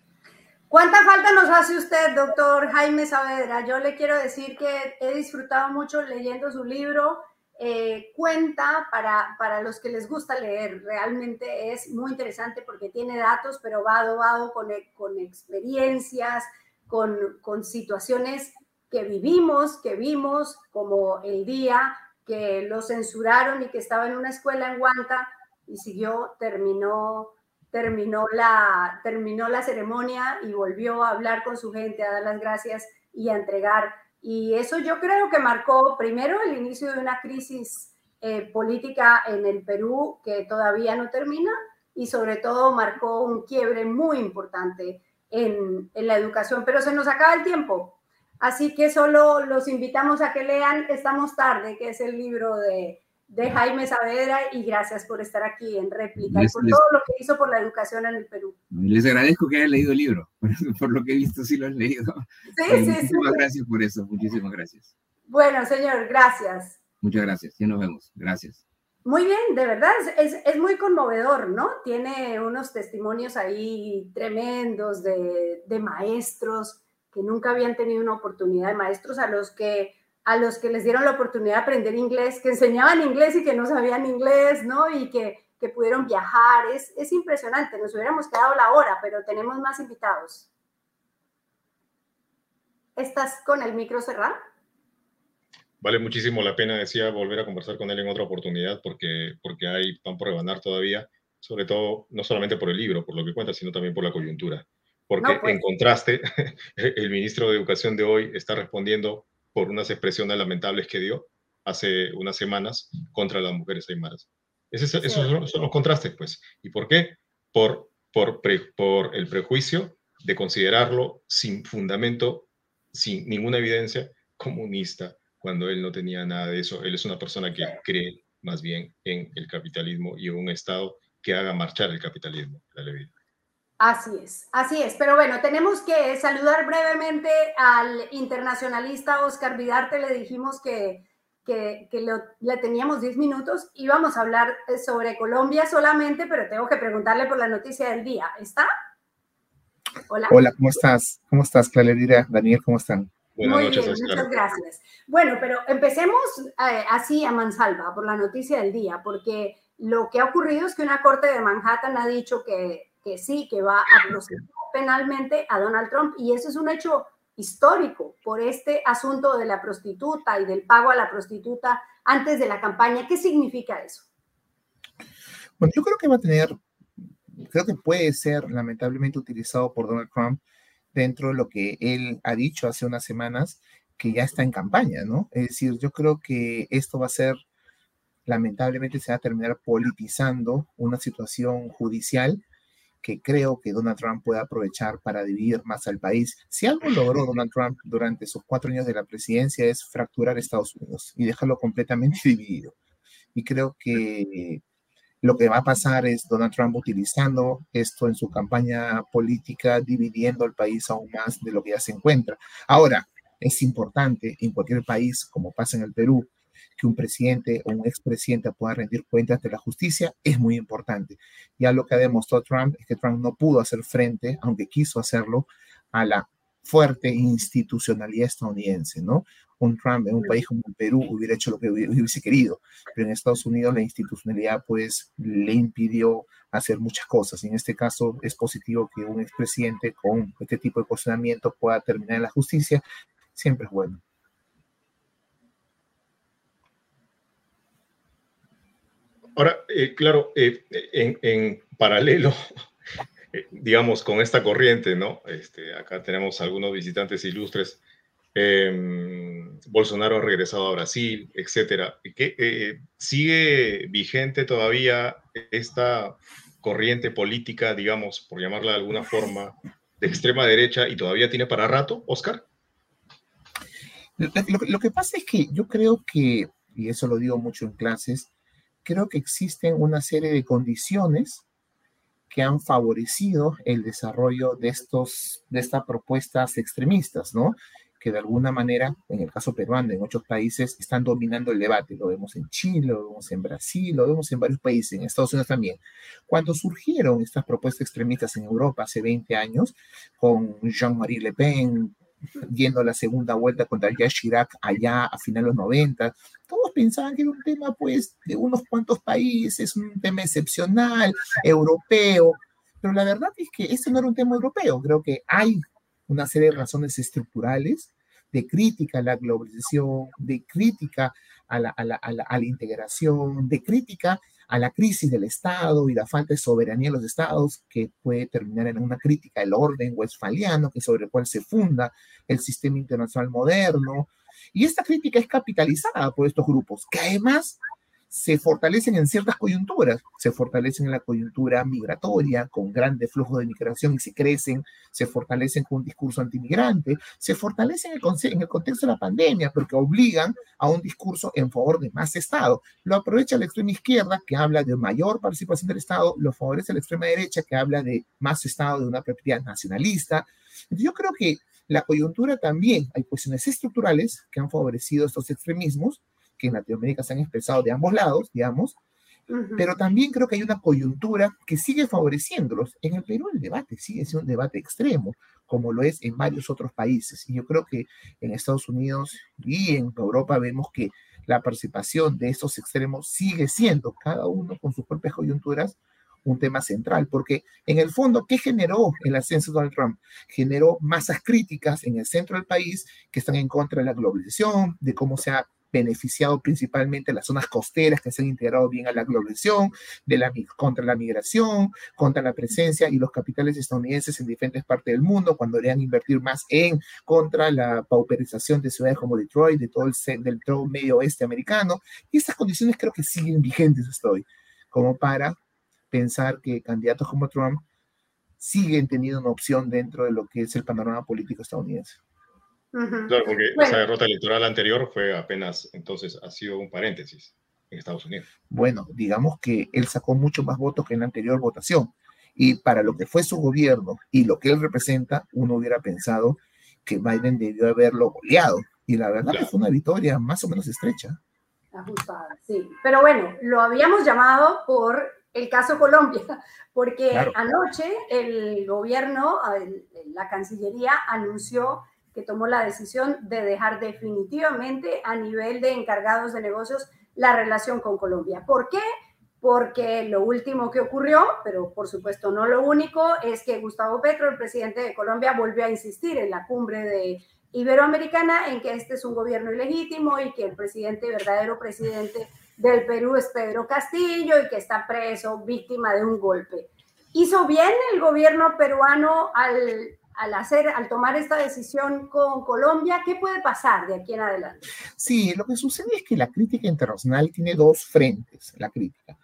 ¿Cuánta falta nos hace usted, doctor Jaime Saavedra? Yo le quiero decir que he disfrutado mucho leyendo su libro. Eh, cuenta para, para los que les gusta leer. Realmente es muy interesante porque tiene datos, pero va adobado con, con experiencias, con, con situaciones que vivimos, que vimos, como el día que lo censuraron y que estaba en una escuela en Guanta y siguió, terminó terminó la, terminó la ceremonia y volvió a hablar con su gente, a dar las gracias y a entregar. Y eso yo creo que marcó primero el inicio de una crisis eh, política en el Perú que todavía no termina y sobre todo marcó un quiebre muy importante en, en la educación. Pero se nos acaba el tiempo. Así que solo los invitamos a que lean Estamos tarde, que es el libro de de Jaime Saavedra y gracias por estar aquí en réplica y por todo lo que hizo por la educación en el Perú. Les agradezco que hayan leído el libro, por, lo que he visto sí lo han leído. Sí, sí, muchísimas gracias por eso, muchísimas gracias. Bueno, señor, gracias. Muchas gracias, ya nos vemos, gracias. Muy bien, de verdad, es, es muy conmovedor, ¿no? Tiene unos testimonios ahí tremendos de, de maestros que nunca habían tenido una oportunidad, de maestros a los que a los que les dieron la oportunidad de aprender inglés, que enseñaban inglés y que no sabían inglés, ¿no? Y que, que pudieron viajar. Es, es impresionante, nos hubiéramos quedado la hora, pero tenemos más invitados. ¿Estás con el micro cerrado? Vale muchísimo la pena, decía, volver a conversar con él en otra oportunidad porque, porque hay pan por rebanar todavía, sobre todo no solamente por el libro, por lo que cuenta, sino también por la coyuntura. Porque pues. en contraste, el ministro de Educación de hoy está respondiendo por unas expresiones lamentables que dio hace unas semanas contra las mujeres aymaras. esos son, los contrastes, pues. ¿Y por qué? Por, por, por el prejuicio de considerarlo sin fundamento, sin ninguna evidencia, comunista, cuando él no tenía nada de eso. Él es una persona que cree más bien en el capitalismo y en un Estado que haga marchar el capitalismo, la ley. Así es, así es. Pero bueno, tenemos que saludar brevemente al internacionalista Oscar Vidarte. Le dijimos que, que, le teníamos 10 minutos. Íbamos a hablar eh, sobre Colombia solamente, pero tengo que preguntarle por la noticia del día. ¿Está? Hola. Hola, ¿cómo estás? ¿Cómo estás, Clalerida? Daniel, ¿cómo están? Buenas Muy bien, muchas gracias. Bueno, pero empecemos eh, así a mansalva por la noticia del día, porque lo que ha ocurrido es que una corte de Manhattan ha dicho que que sí, que va a procesar penalmente a Donald Trump. Y eso es un hecho histórico por este asunto de la prostituta y del pago a la prostituta antes de la campaña. ¿Qué significa eso? Bueno, yo creo que va a tener, creo que puede ser lamentablemente utilizado por Donald Trump dentro de lo que él ha dicho hace unas semanas, que ya está en campaña, ¿no? Es decir, yo creo que esto va a ser, lamentablemente se va a terminar politizando una situación judicial que creo que Donald Trump puede aprovechar para dividir más al país. Si algo logró Donald Trump durante sus cuatro años de la presidencia es fracturar Estados Unidos y dejarlo completamente dividido. Y creo que lo que va a pasar es Donald Trump utilizando esto en su campaña política, dividiendo el país aún más de lo que ya se encuentra. Ahora, es importante en cualquier país, como pasa en el Perú, que un presidente o un expresidente pueda rendir cuentas ante la justicia es muy importante. Ya lo que ha demostrado Trump es que Trump no pudo hacer frente, aunque quiso hacerlo, a la fuerte institucionalidad estadounidense, ¿no? Un Trump en un país como el Perú hubiera hecho lo que hubiese querido, pero en Estados Unidos la institucionalidad pues le impidió hacer muchas cosas. Y en este caso es positivo que un expresidente con este tipo de cuestionamiento pueda terminar en la justicia, siempre es bueno. Ahora, eh, claro, eh, en, paralelo, eh, digamos, con esta corriente, ¿no? Este, acá tenemos algunos visitantes ilustres. Em, Bolsonaro ha regresado a Brasil, etcétera. ¿Qué, ¿Sigue vigente todavía esta corriente política, digamos, por llamarla de alguna forma, de extrema derecha y todavía tiene para rato, Oscar? lo que pasa es que yo creo que, y eso lo digo mucho en clases, creo que existen una serie de condiciones que han favorecido el desarrollo de, estos, de estas propuestas extremistas, ¿no? Que de alguna manera, en el caso peruano, en muchos países, están dominando el debate. Lo vemos en Chile, lo vemos en Brasil, lo vemos en varios países, en Estados Unidos también. Cuando surgieron estas propuestas extremistas en Europa hace 20 años, con Jean-Marie Le Pen, yendo a la segunda vuelta contra Jacques Chirac allá a finales de los 90. Todos pensaban que era un tema, pues, de unos cuantos países, un tema excepcional, europeo, pero la verdad es que este no era un tema europeo. Creo que hay una serie de razones estructurales de crítica a la globalización, de crítica a la, a la, a la, a la integración, de crítica a la crisis del Estado y la falta de soberanía de los Estados, que puede terminar en una crítica al orden westfaliano, que sobre el cual se funda el sistema internacional moderno. Y esta crítica es capitalizada por estos grupos, que además se fortalecen en ciertas coyunturas, se fortalecen en la coyuntura migratoria, con grandes flujos de migración y se crecen, se fortalecen con un discurso antimigrante, se fortalecen en el, en el contexto de la pandemia, porque obligan a un discurso en favor de más Estado. Lo aprovecha la extrema izquierda, que habla de mayor participación del Estado, lo favorece la extrema derecha, que habla de más Estado, de una propiedad nacionalista. yo creo que la coyuntura también, hay cuestiones estructurales que han favorecido estos extremismos, que en Latinoamérica se han expresado de ambos lados, digamos, pero también creo que hay una coyuntura que sigue favoreciéndolos. En el Perú el debate sigue siendo un debate extremo, como lo es en varios otros países. Y yo creo que en Estados Unidos y en Europa vemos que la participación de estos extremos sigue siendo, cada uno con sus propias coyunturas, un tema central, porque en el fondo, ¿qué generó el ascenso de Donald Trump? Generó masas críticas en el centro del país que están en contra de la globalización, de cómo se ha beneficiado principalmente las zonas costeras que se han integrado bien a la globalización, de la, contra la migración, contra la presencia y los capitales estadounidenses en diferentes partes del mundo, cuando deberían invertir más en contra la pauperización de ciudades como Detroit, de todo el del todo medio oeste americano. Y estas condiciones creo que siguen vigentes hasta hoy, como para pensar que candidatos como Trump siguen teniendo una opción dentro de lo que es el panorama político estadounidense. Claro, porque esa derrota electoral anterior fue apenas, entonces ha sido un paréntesis en Estados Unidos. Bueno, digamos que él sacó mucho más votos que en la anterior votación. Y para lo que fue su gobierno y lo que él representa, uno hubiera pensado que Biden debió haberlo goleado. Y la verdad que fue una victoria más o menos estrecha. Ajustada, sí. Pero bueno, lo habíamos llamado por el caso Colombia, porque anoche el gobierno, la Cancillería anunció que tomó la decisión de dejar definitivamente a nivel de encargados de negocios la relación con Colombia. ¿Por qué? Porque lo último que ocurrió, pero por supuesto no lo único, es que Gustavo Petro, el presidente de Colombia, volvió a insistir en la cumbre de Iberoamericana en que este es un gobierno ilegítimo y que el presidente, verdadero presidente del Perú es Pedro Castillo y que está preso, víctima de un golpe. ¿Hizo bien el gobierno peruano al al hacer, al tomar esta decisión con Colombia, ¿qué puede pasar de aquí en adelante? Sí, lo que sucede es que la crítica internacional tiene dos frentes, la crítica.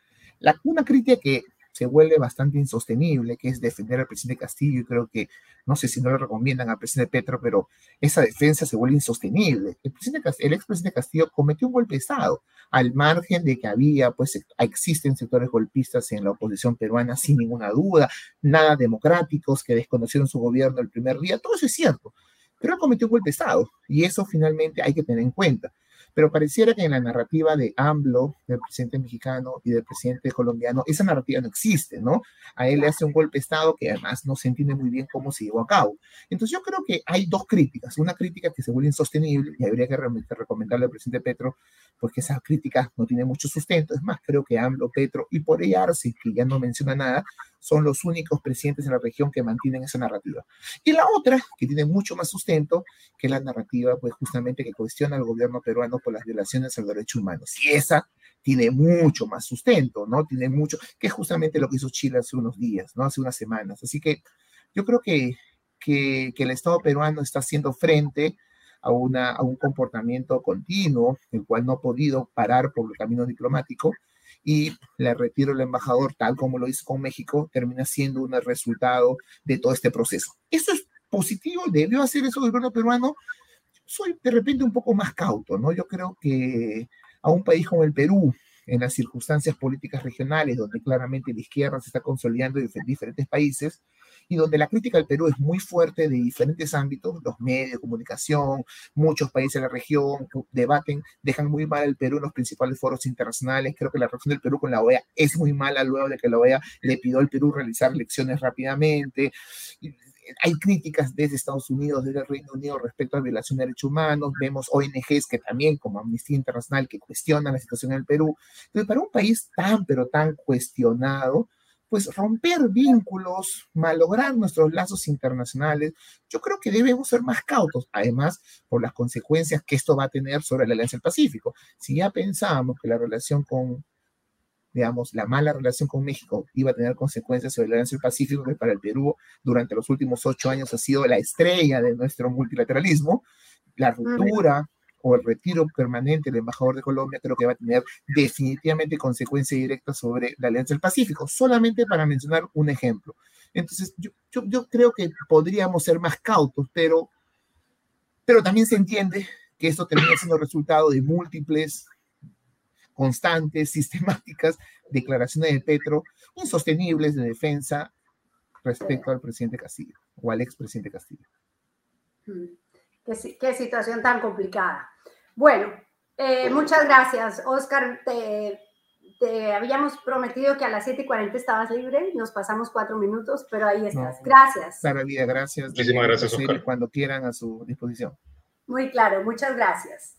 Una crítica que se vuelve bastante insostenible, que es defender al presidente Castillo, y creo que, no sé si no le recomiendan al presidente Petro, pero esa defensa se vuelve insostenible. El, presidente, el expresidente Castillo cometió un golpe de Estado, al margen de que había, pues existen sectores golpistas en la oposición peruana, sin ninguna duda, nada democráticos que desconocieron su gobierno el primer día, todo eso es cierto, pero cometió un golpe de Estado, y eso finalmente hay que tener en cuenta. Pero pareciera que en la narrativa de AMLO, del presidente mexicano y del presidente colombiano, esa narrativa no existe, ¿no? A él le hace un golpe de Estado que además no se entiende muy bien cómo se llevó a cabo. Entonces yo creo que hay dos críticas. Una crítica que se vuelve insostenible y habría que recomendarle al presidente Petro, porque esa crítica no tiene mucho sustento. Es más, creo que AMLO, Petro y por ella Arce, que ya no menciona nada, son los únicos presidentes en la región que mantienen esa narrativa. Y la otra, que tiene mucho más sustento, que la narrativa, pues justamente que cuestiona al gobierno peruano por las violaciones al derecho humano. Y esa tiene mucho más sustento, ¿no? Tiene mucho, que es justamente lo que hizo Chile hace unos días, ¿no? Hace unas semanas. Así que yo creo que, que, que el Estado peruano está haciendo frente a, una, a un comportamiento continuo, el cual no ha podido parar por el camino diplomático, y le retiro el embajador tal como lo hizo con México, termina siendo un resultado de todo este proceso. Eso es positivo, debió hacer eso el gobierno peruano. Soy de repente un poco más cauto, ¿no? Yo creo que a un país como el Perú, en las circunstancias políticas regionales, donde claramente la izquierda se está consolidando en diferentes países, y donde la crítica al Perú es muy fuerte de diferentes ámbitos, los medios de comunicación, muchos países de la región debaten, dejan muy mal al Perú en los principales foros internacionales. Creo que la relación del Perú con la OEA es muy mala luego de que la OEA le pidió al Perú realizar elecciones rápidamente hay críticas desde Estados Unidos, desde el Reino Unido respecto a violación de derechos humanos, vemos ONGs que también, como Amnistía Internacional, que cuestionan la situación en el Perú. Entonces, para un país tan, pero tan cuestionado, pues romper vínculos, malograr nuestros lazos internacionales, yo creo que debemos ser más cautos, además por las consecuencias que esto va a tener sobre la Alianza del Pacífico. Si ya pensábamos que la relación con, digamos, la mala relación con México iba a tener consecuencias sobre la Alianza del Pacífico, que para el Perú durante los últimos ocho años ha sido la estrella de nuestro multilateralismo, la ruptura o el retiro permanente del embajador de Colombia creo que va a tener definitivamente consecuencias directas sobre la Alianza del Pacífico, solamente para mencionar un ejemplo. Entonces, yo, yo, creo que podríamos ser más cautos, pero, pero también se entiende que esto termina siendo resultado de múltiples, constantes, sistemáticas declaraciones de Petro insostenibles de defensa respecto al presidente Castillo o al expresidente Castillo. Mm. Qué, qué, situación tan complicada. Bueno, eh, muchas gracias, Oscar. Te, habíamos prometido que a las 7 y 40 estabas libre, nos pasamos cuatro minutos, pero ahí estás. gracias. Maravilla, gracias. Muchísimas gracias, Oscar. Cuando quieran a su disposición. Muy claro, muchas gracias.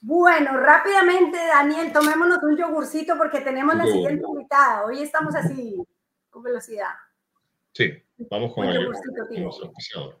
Bueno, rápidamente, Daniel, tomémonos un yogurcito porque tenemos la siguiente invitada. Hoy estamos así, con velocidad. Sí, vamos con el yogurcito.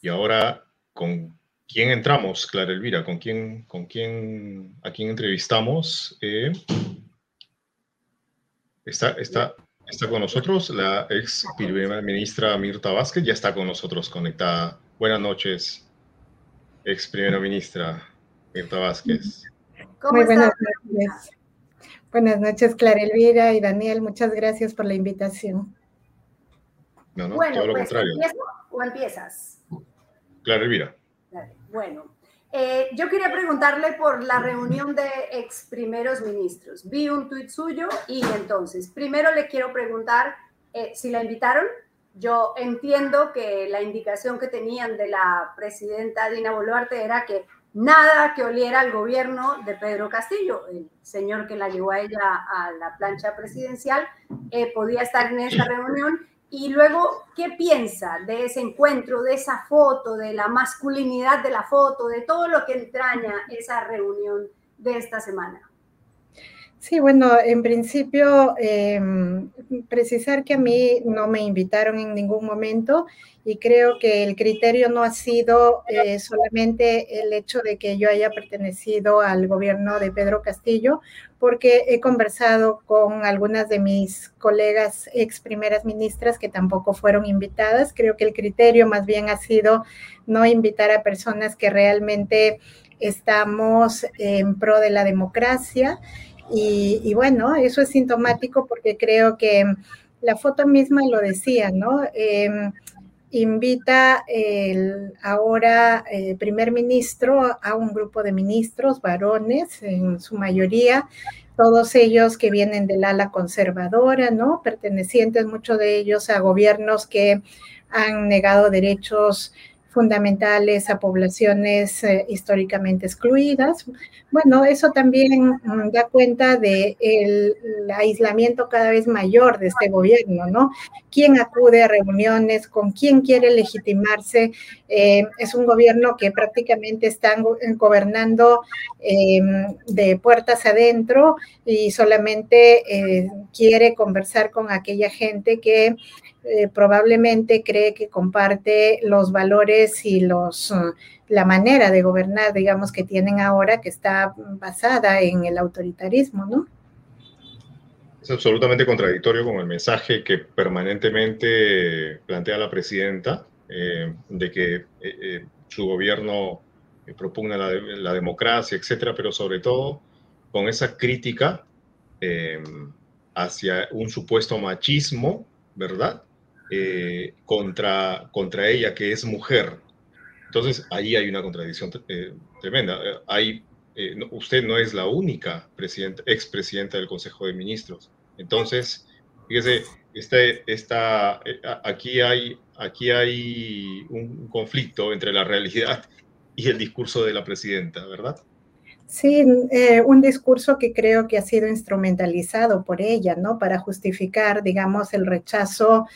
Y ahora, ¿con quién entramos, Clara Elvira? ¿Con quién, con quién, a quién entrevistamos? Eh, está, está, está con nosotros la ex primera ministra Mirta Vázquez, ya está con nosotros conectada. Buenas noches, ex primera ministra Mirta Vázquez. Muy buenas noches. Buenas noches, Clara Elvira y Daniel. Muchas gracias por la invitación. No, no, todo lo pues, contrario. ¿O empiezas? Clara Elvira. Bueno, eh, yo quería preguntarle por la reunión de ex primeros ministros. Vi un tuit suyo y entonces, primero le quiero preguntar eh, si la invitaron. Yo entiendo que la indicación que tenían de la presidenta Dina Boluarte era que nada que oliera al gobierno de Pedro Castillo, el señor que la llevó a ella a la plancha presidencial, eh, podía estar en esa reunión y luego, ¿qué piensa de ese encuentro, de esa foto, de la masculinidad de la foto, de todo lo que entraña esa reunión de esta semana? Sí, bueno, en principio, em, precisar que a mí no me invitaron en ningún momento y creo que el criterio no ha sido eh, solamente el hecho de que yo haya pertenecido al gobierno de Pedro Castillo, porque he conversado con algunas de mis colegas ex primeras ministras que tampoco fueron invitadas. Creo que el criterio más bien ha sido no invitar a personas que realmente estamos en pro de la democracia y, bueno, eso es sintomático porque creo que la foto misma lo decía, ¿no? Em, invita el ahora eh, primer ministro a un grupo de ministros, varones en su mayoría, todos ellos que vienen del ala conservadora, ¿no? Pertenecientes muchos de ellos a gobiernos que han negado derechos fundamentales a poblaciones eh, históricamente excluidas. Bueno, eso también mm, da cuenta del de aislamiento cada vez mayor de este gobierno, ¿no? ¿Quién acude a reuniones? ¿Con quién quiere legitimarse? Eh, es un gobierno que prácticamente están gobernando em, de puertas adentro y solamente eh, quiere conversar con aquella gente que eh, probablemente cree que comparte los valores y los, uh, la manera de gobernar, digamos, que tienen ahora, que está basada en el autoritarismo, ¿no? Es absolutamente contradictorio con el mensaje que permanentemente plantea la presidenta eh, de que eh, su gobierno propugna la, la, democracia, etcétera, pero sobre todo con esa crítica hacia un supuesto machismo, ¿verdad? Eh, contra, contra ella, que es mujer. Entonces, ahí hay una contradicción eh, tremenda. Eh, hay, usted no es la única presidenta, expresidenta del Consejo de Ministros. Entonces, fíjese, este, esta, aquí, hay, aquí hay un conflicto entre la realidad y el discurso de la presidenta, ¿verdad? Sí, un discurso que creo que ha sido instrumentalizado por ella, ¿no? Para justificar, digamos, el rechazo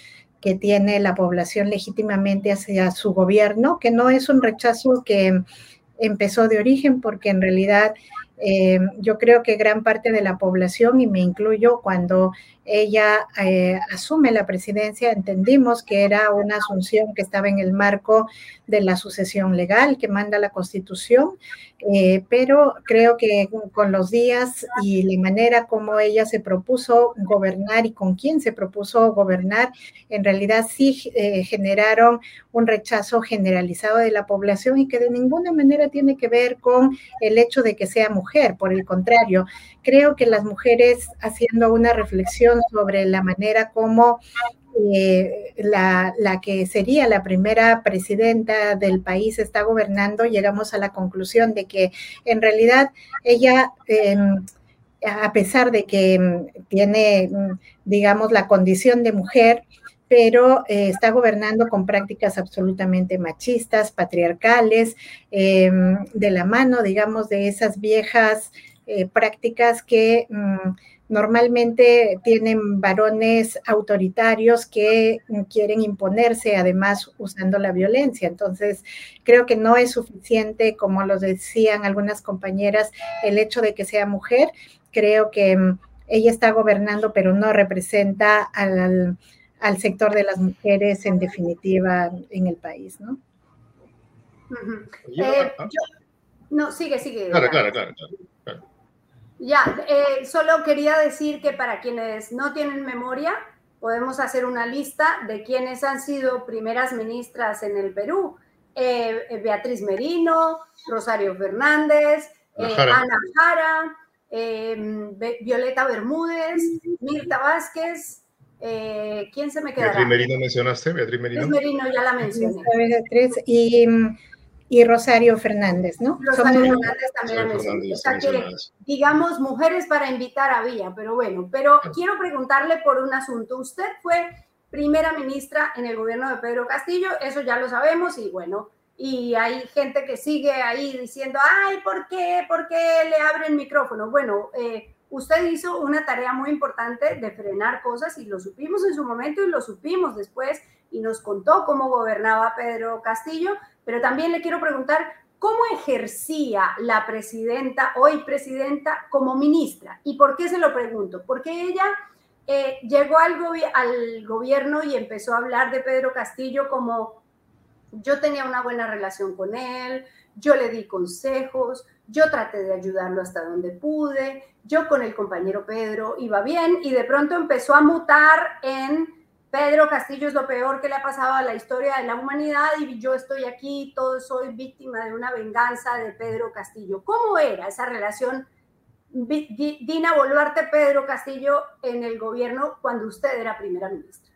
que tiene la población legítimamente hacia su gobierno, que no es un rechazo que empezó de origen, porque en realidad eh, yo creo que gran parte de la población, y me incluyo cuando ella eh, asume la presidencia, entendimos que era una asunción que estaba en el marco de la sucesión legal que manda la Constitución, eh, pero creo que con los días y la manera como ella se propuso gobernar y con quién se propuso gobernar, en realidad sí generaron un rechazo generalizado de la población y que de ninguna manera tiene que ver con el hecho de que sea mujer, por el contrario, creo que las mujeres haciendo una reflexión sobre la manera como eh, la, que sería la primera presidenta del país está gobernando, llegamos a la conclusión de que en realidad ella, em, a pesar de que em, tiene, digamos, la condición de mujer, pero eh, está gobernando con prácticas absolutamente machistas, patriarcales, em, de la mano, digamos, de esas viejas eh, prácticas que mm, normalmente tienen varones autoritarios que quieren imponerse, además usando la violencia. Entonces, creo que no es suficiente, como lo decían algunas compañeras, el hecho de que sea mujer. Creo que mm, ella está gobernando, pero no representa al, sector de las mujeres en definitiva en el país, ¿no? Eh, no, sigue, sigue. claro, claro, claro. Ya, eh, solo quería decir que para quienes no tienen memoria, podemos hacer una lista de quienes han sido primeras ministras en el Perú. Eh, eh, Beatriz Merino, Rosario Fernández, Ana Jara, Violeta Bermúdez, Mirta Vázquez. ¿Quién se me queda? Beatriz Merino mencionaste, Beatriz Merino. Beatriz Merino ya la mencioné. Beatriz, y y Rosario Fernández, ¿no? Rosario Fernández también o sea que, digamos, mujeres para invitar había, pero bueno, pero quiero preguntarle por un asunto. Usted fue primera ministra en el gobierno de Pedro Castillo, eso ya lo sabemos y bueno, y hay gente que sigue ahí diciendo, ay, ¿por qué? ¿Por qué le abren micrófono? Bueno, eh, usted hizo una tarea muy importante de frenar cosas y lo supimos en su momento y lo supimos después y nos contó cómo gobernaba Pedro Castillo, pero también le quiero preguntar ¿cómo ejercía la presidenta, hoy presidenta, como ministra? ¿Y por qué se lo pregunto? Porque ella eh, llegó al, al gobierno y empezó a hablar de Pedro Castillo como yo tenía una buena relación con él, yo le di consejos, yo traté de ayudarlo hasta donde pude, yo con el compañero Pedro iba bien y de pronto empezó a mutar en Pedro Castillo es lo peor que le ha pasado a la historia de la humanidad y yo estoy aquí, todo soy víctima de una venganza de Pedro Castillo. ¿Cómo era esa relación Dina Boluarte, Pedro Castillo en el gobierno cuando usted era primera ministra?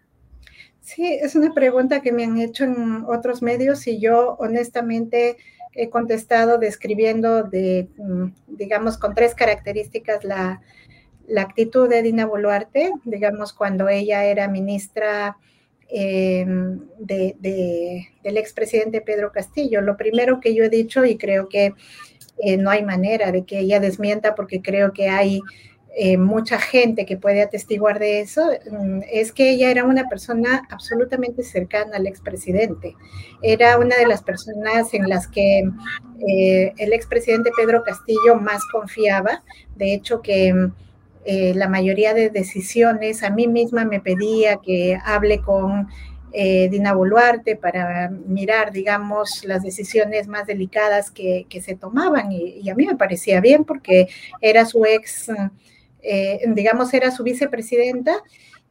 Sí, es una pregunta que me han hecho en otros medios y yo honestamente he contestado describiendo de, mm, digamos, con tres características la, actitud de Dina Boluarte, digamos, cuando ella era ministra em, de, del expresidente Pedro Castillo. Lo primero que yo he dicho, y creo que eh, no hay manera de que ella desmienta, porque creo que hay eh, mucha gente que puede atestiguar de eso, mm, es que ella era una persona absolutamente cercana al expresidente. Era una de las personas en las que eh, el expresidente Pedro Castillo más confiaba. De hecho, que eh, la mayoría de decisiones, a mí misma me pedía que hable con eh, Dina Boluarte para mirar, digamos, las decisiones más delicadas que, se tomaban y, a mí me parecía bien porque era su ex, eh, digamos, era su vicepresidenta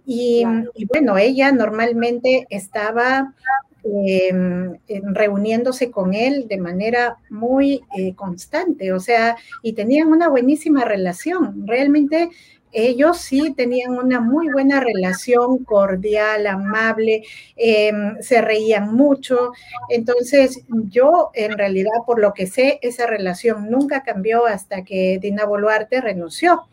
y, bueno, ella normalmente estaba em, reuniéndose con él de manera muy constante, o sea, y tenían una buenísima relación. Realmente ellos sí tenían una muy buena relación, cordial, amable, em, se reían mucho. Entonces, yo en realidad, por lo que sé, esa relación nunca cambió hasta que Dina Boluarte renunció.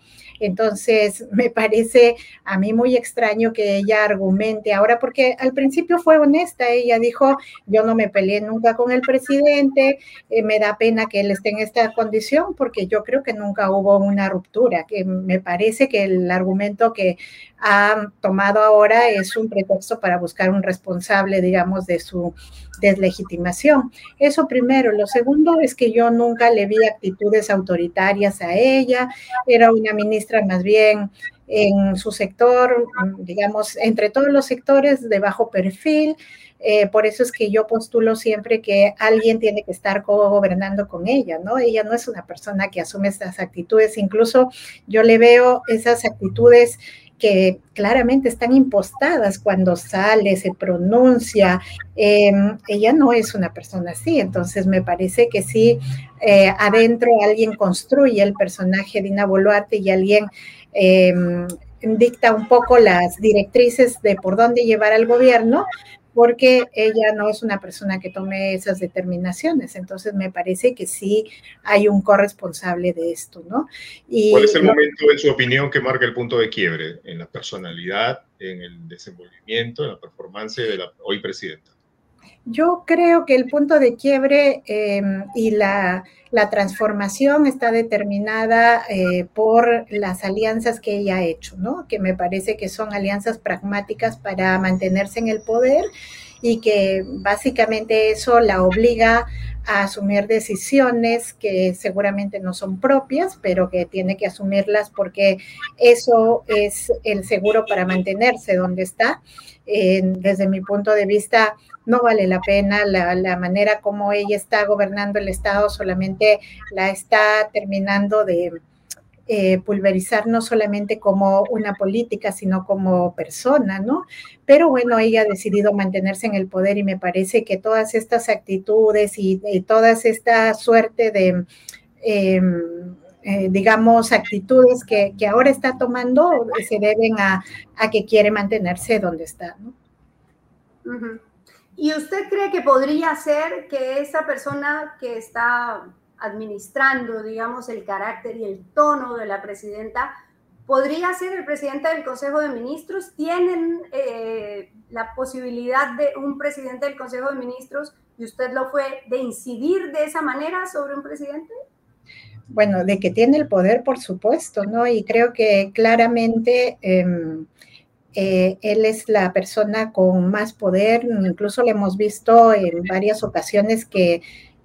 Entonces, me parece a mí muy extraño que ella argumente ahora, porque al principio fue honesta, ella dijo, yo no me peleé nunca con el presidente, eh, me da pena que él esté en esta condición, porque yo creo que nunca hubo una ruptura, que me parece que el argumento que ha tomado ahora es un pretexto para buscar un responsable, digamos, de su deslegitimación. Eso primero. Lo segundo es que yo nunca le vi actitudes autoritarias a ella. Era una ministra más bien en su sector, digamos, entre todos los sectores de bajo perfil. Eh, por eso es que yo postulo siempre que alguien tiene que estar gobernando con ella, ¿no? Ella no es una persona que asume estas actitudes, incluso yo le veo esas actitudes que claramente están impostadas cuando sale, se pronuncia. Em, ella no es una persona así, entonces me parece que sí, eh, adentro alguien construye el personaje de Ina Boluarte y alguien em, dicta un poco las directrices de por dónde llevar al gobierno, porque ella no es una persona que tome esas determinaciones. Entonces me parece que sí hay un corresponsable de esto, ¿no? Y ¿Cuál es el momento, en su opinión, que marca el punto de quiebre en la personalidad, en el desenvolvimiento, en la performance de la hoy presidenta? Yo creo que el punto de quiebre em, y la, transformación está determinada eh, por las alianzas que ella ha hecho, ¿no? Que me parece que son alianzas pragmáticas para mantenerse en el poder y que básicamente eso la obliga a asumir decisiones que seguramente no son propias, pero que tiene que asumirlas porque eso es el seguro para mantenerse donde está. desde mi punto de vista, no vale la pena la, manera como ella está gobernando el Estado, solamente la está terminando de eh, pulverizar no solamente como una política, sino como persona, ¿no? Pero bueno, ella ha decidido mantenerse en el poder y me parece que todas estas actitudes y, toda esta suerte de... Em, eh, digamos, actitudes que, ahora está tomando se deben a, que quiere mantenerse donde está. ¿no? ¿Y usted cree que podría ser que esa persona que está administrando, digamos, el carácter y el tono de la presidenta, podría ser el presidente del Consejo de Ministros? ¿Tienen eh, la posibilidad de un presidente del Consejo de Ministros, y usted lo fue, de incidir de esa manera sobre un presidente? Bueno, de que tiene el poder, por supuesto, ¿no? Y creo que claramente... Em, eh, él es la persona con más poder, incluso le hemos visto en varias ocasiones que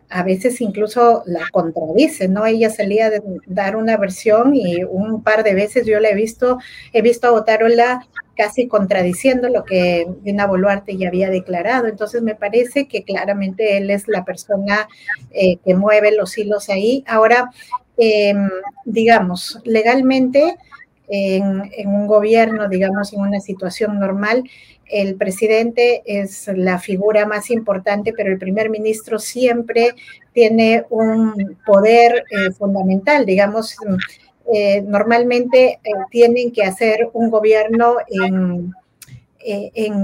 a veces incluso la contradice, ¿no? Ella salía de dar una versión y un par de veces yo la he visto, he visto a Otárola casi contradiciendo lo que Dina Boluarte ya había declarado. Entonces me parece que claramente él es la persona eh, que mueve los hilos ahí. Ahora, em, digamos, legalmente en, en un gobierno, digamos, en una situación normal, el presidente es la figura más importante, pero el primer ministro siempre tiene un poder eh, fundamental, digamos, eh, normalmente eh, tienen que hacer un gobierno en,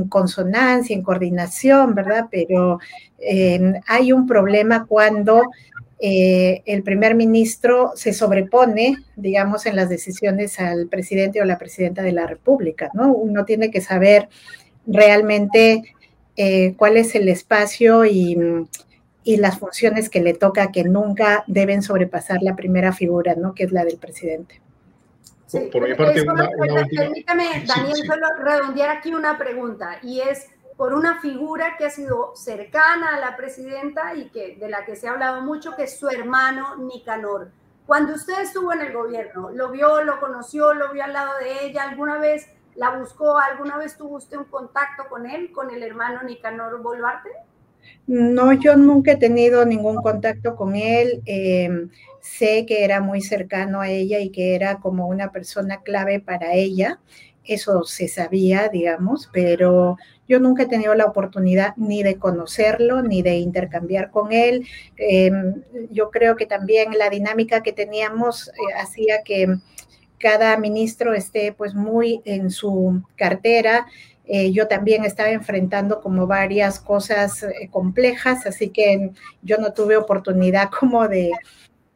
consonancia, en coordinación, ¿verdad? Pero hay un problema cuando el primer ministro se sobrepone, digamos, en las decisiones al presidente o la presidenta de la República, ¿no? Uno tiene que saber realmente eh, cuál es el espacio y, las funciones que le toca, que nunca deben sobrepasar la primera figura, ¿no? Que es la del presidente. por mi parte, Permítame, Daniel, solo redondear aquí una pregunta, y es por una figura que ha sido cercana a la presidenta y que de la que se ha hablado mucho, que es su hermano Nicanor. Cuando usted estuvo en el gobierno, ¿lo vio, lo conoció, lo vio al lado de ella? ¿Alguna vez ¿La buscó? ¿Alguna vez tuvo usted un contacto con él, con el hermano Nicanor Boluarte? No, yo nunca he tenido ningún contacto con él. Em, sé que era muy cercano a ella y que era como una persona clave para ella. Eso se sabía, digamos, pero yo nunca he tenido la oportunidad ni de conocerlo, ni de intercambiar con él. Em, yo creo que también la dinámica que teníamos eh, hacía que cada ministro esté pues muy en su cartera. Eh, yo también estaba enfrentando como varias cosas eh, complejas, así que yo no tuve oportunidad como de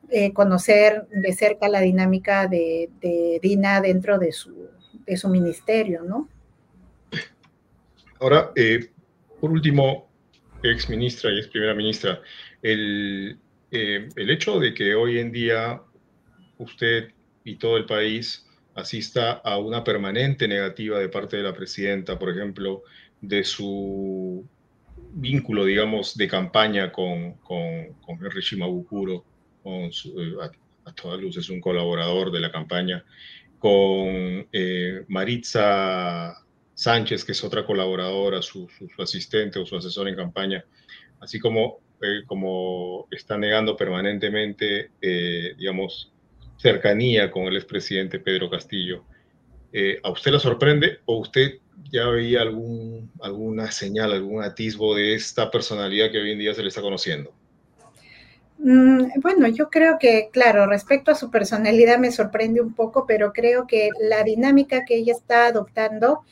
eh, conocer de cerca la dinámica de, Dina dentro de su, de su ministerio, ¿no? Ahora, por último, ex ministra y ex primera ministra, el, el hecho de que hoy en día usted y todo el país asista a una permanente negativa de parte de la presidenta, por ejemplo, de su vínculo, digamos, de campaña con, con, con Henry Shimabukuro, con eh, a, todas luces un colaborador de la campaña, con eh, Maritza Sánchez, que es otra colaboradora, su, su, asistente o su asesor en campaña, así como, eh, como está negando permanentemente, digamos, cercanía con el expresidente Pedro Castillo. Eh, ¿A usted la sorprende o usted ya veía algún, alguna señal, algún atisbo de esta personalidad que hoy en día se le está conociendo? Mm, bueno, yo creo que, claro, respecto a su personalidad me sorprende un poco, pero creo que la dinámica que ella está adoptando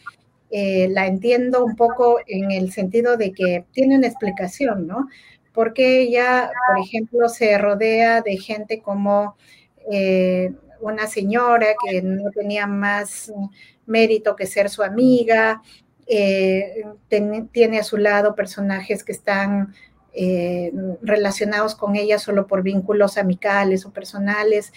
eh, la entiendo un poco en el sentido de que tiene una explicación, ¿no? Porque ella, por ejemplo, se rodea de gente como eh, una señora que no tenía más mérito que ser su amiga, eh, tiene a su lado personajes que están eh, relacionados con ella solo por vínculos amicales o personales,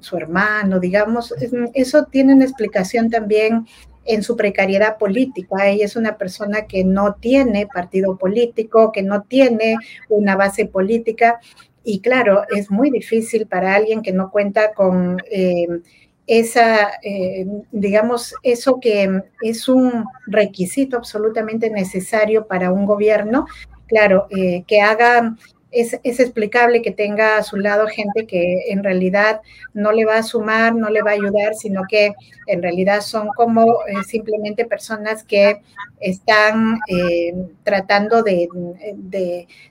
su hermano, digamos, eso tiene una explicación también en su precariedad política. Ella es una persona que no tiene partido político, que no tiene una base política y claro, es muy difícil para alguien que no cuenta con eh, esa, eh, digamos, eso que es un requisito absolutamente necesario para un gobierno, claro, eh, que haga es, explicable que tenga a su lado gente que en realidad no le va a sumar, no le va a ayudar, sino que en realidad son como eh, simplemente personas que están eh, tratando de,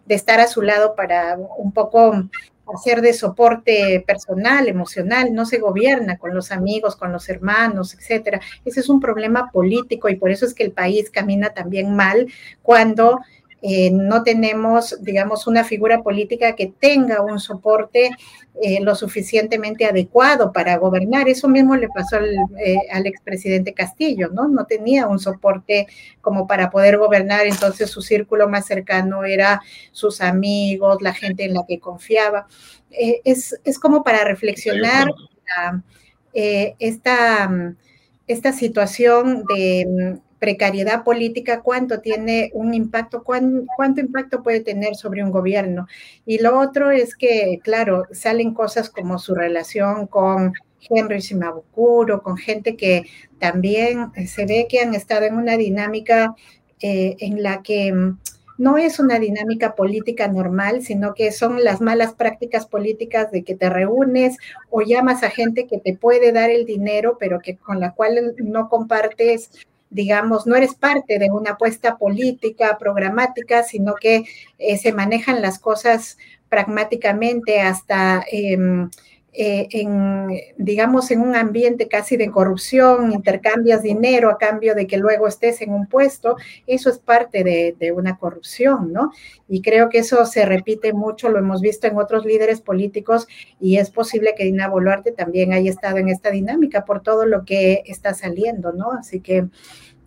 estar a su lado para un poco hacer de soporte personal, emocional, no se gobierna con los amigos, con los hermanos, etcétera. Ese es un problema político y por eso es que el país camina también mal cuando eh, no tenemos, digamos, una figura política que tenga un soporte eh, lo suficientemente adecuado para gobernar. Eso mismo le pasó al, eh, al expresidente Castillo, ¿no? No tenía un soporte como para poder gobernar, entonces su círculo más cercano era sus amigos, la gente en la que confiaba. es, es, como para reflexionar esta, esta situación de precariedad política, cuánto tiene un impacto, cuánto impacto puede tener sobre un gobierno. Y lo otro es que, claro, salen cosas como su relación con Henry Shimabukuro, con gente que también se ve que han estado en una dinámica eh, en la que mm, no es una dinámica política normal, sino que son las malas prácticas políticas de que te reúnes o llamas a gente que te puede dar el dinero, pero que con la cual no compartes, digamos, no eres parte de una apuesta política, programática, sino que eh, se manejan las cosas pragmáticamente hasta... Em, eh, en, digamos, en un ambiente casi de corrupción, intercambias dinero a cambio de que luego estés en un puesto, eso es parte de, una corrupción, ¿no? Y creo que eso se repite mucho, lo hemos visto en otros líderes políticos y es posible que Dina Boluarte también haya estado en esta dinámica por todo lo que está saliendo, ¿no? Así que...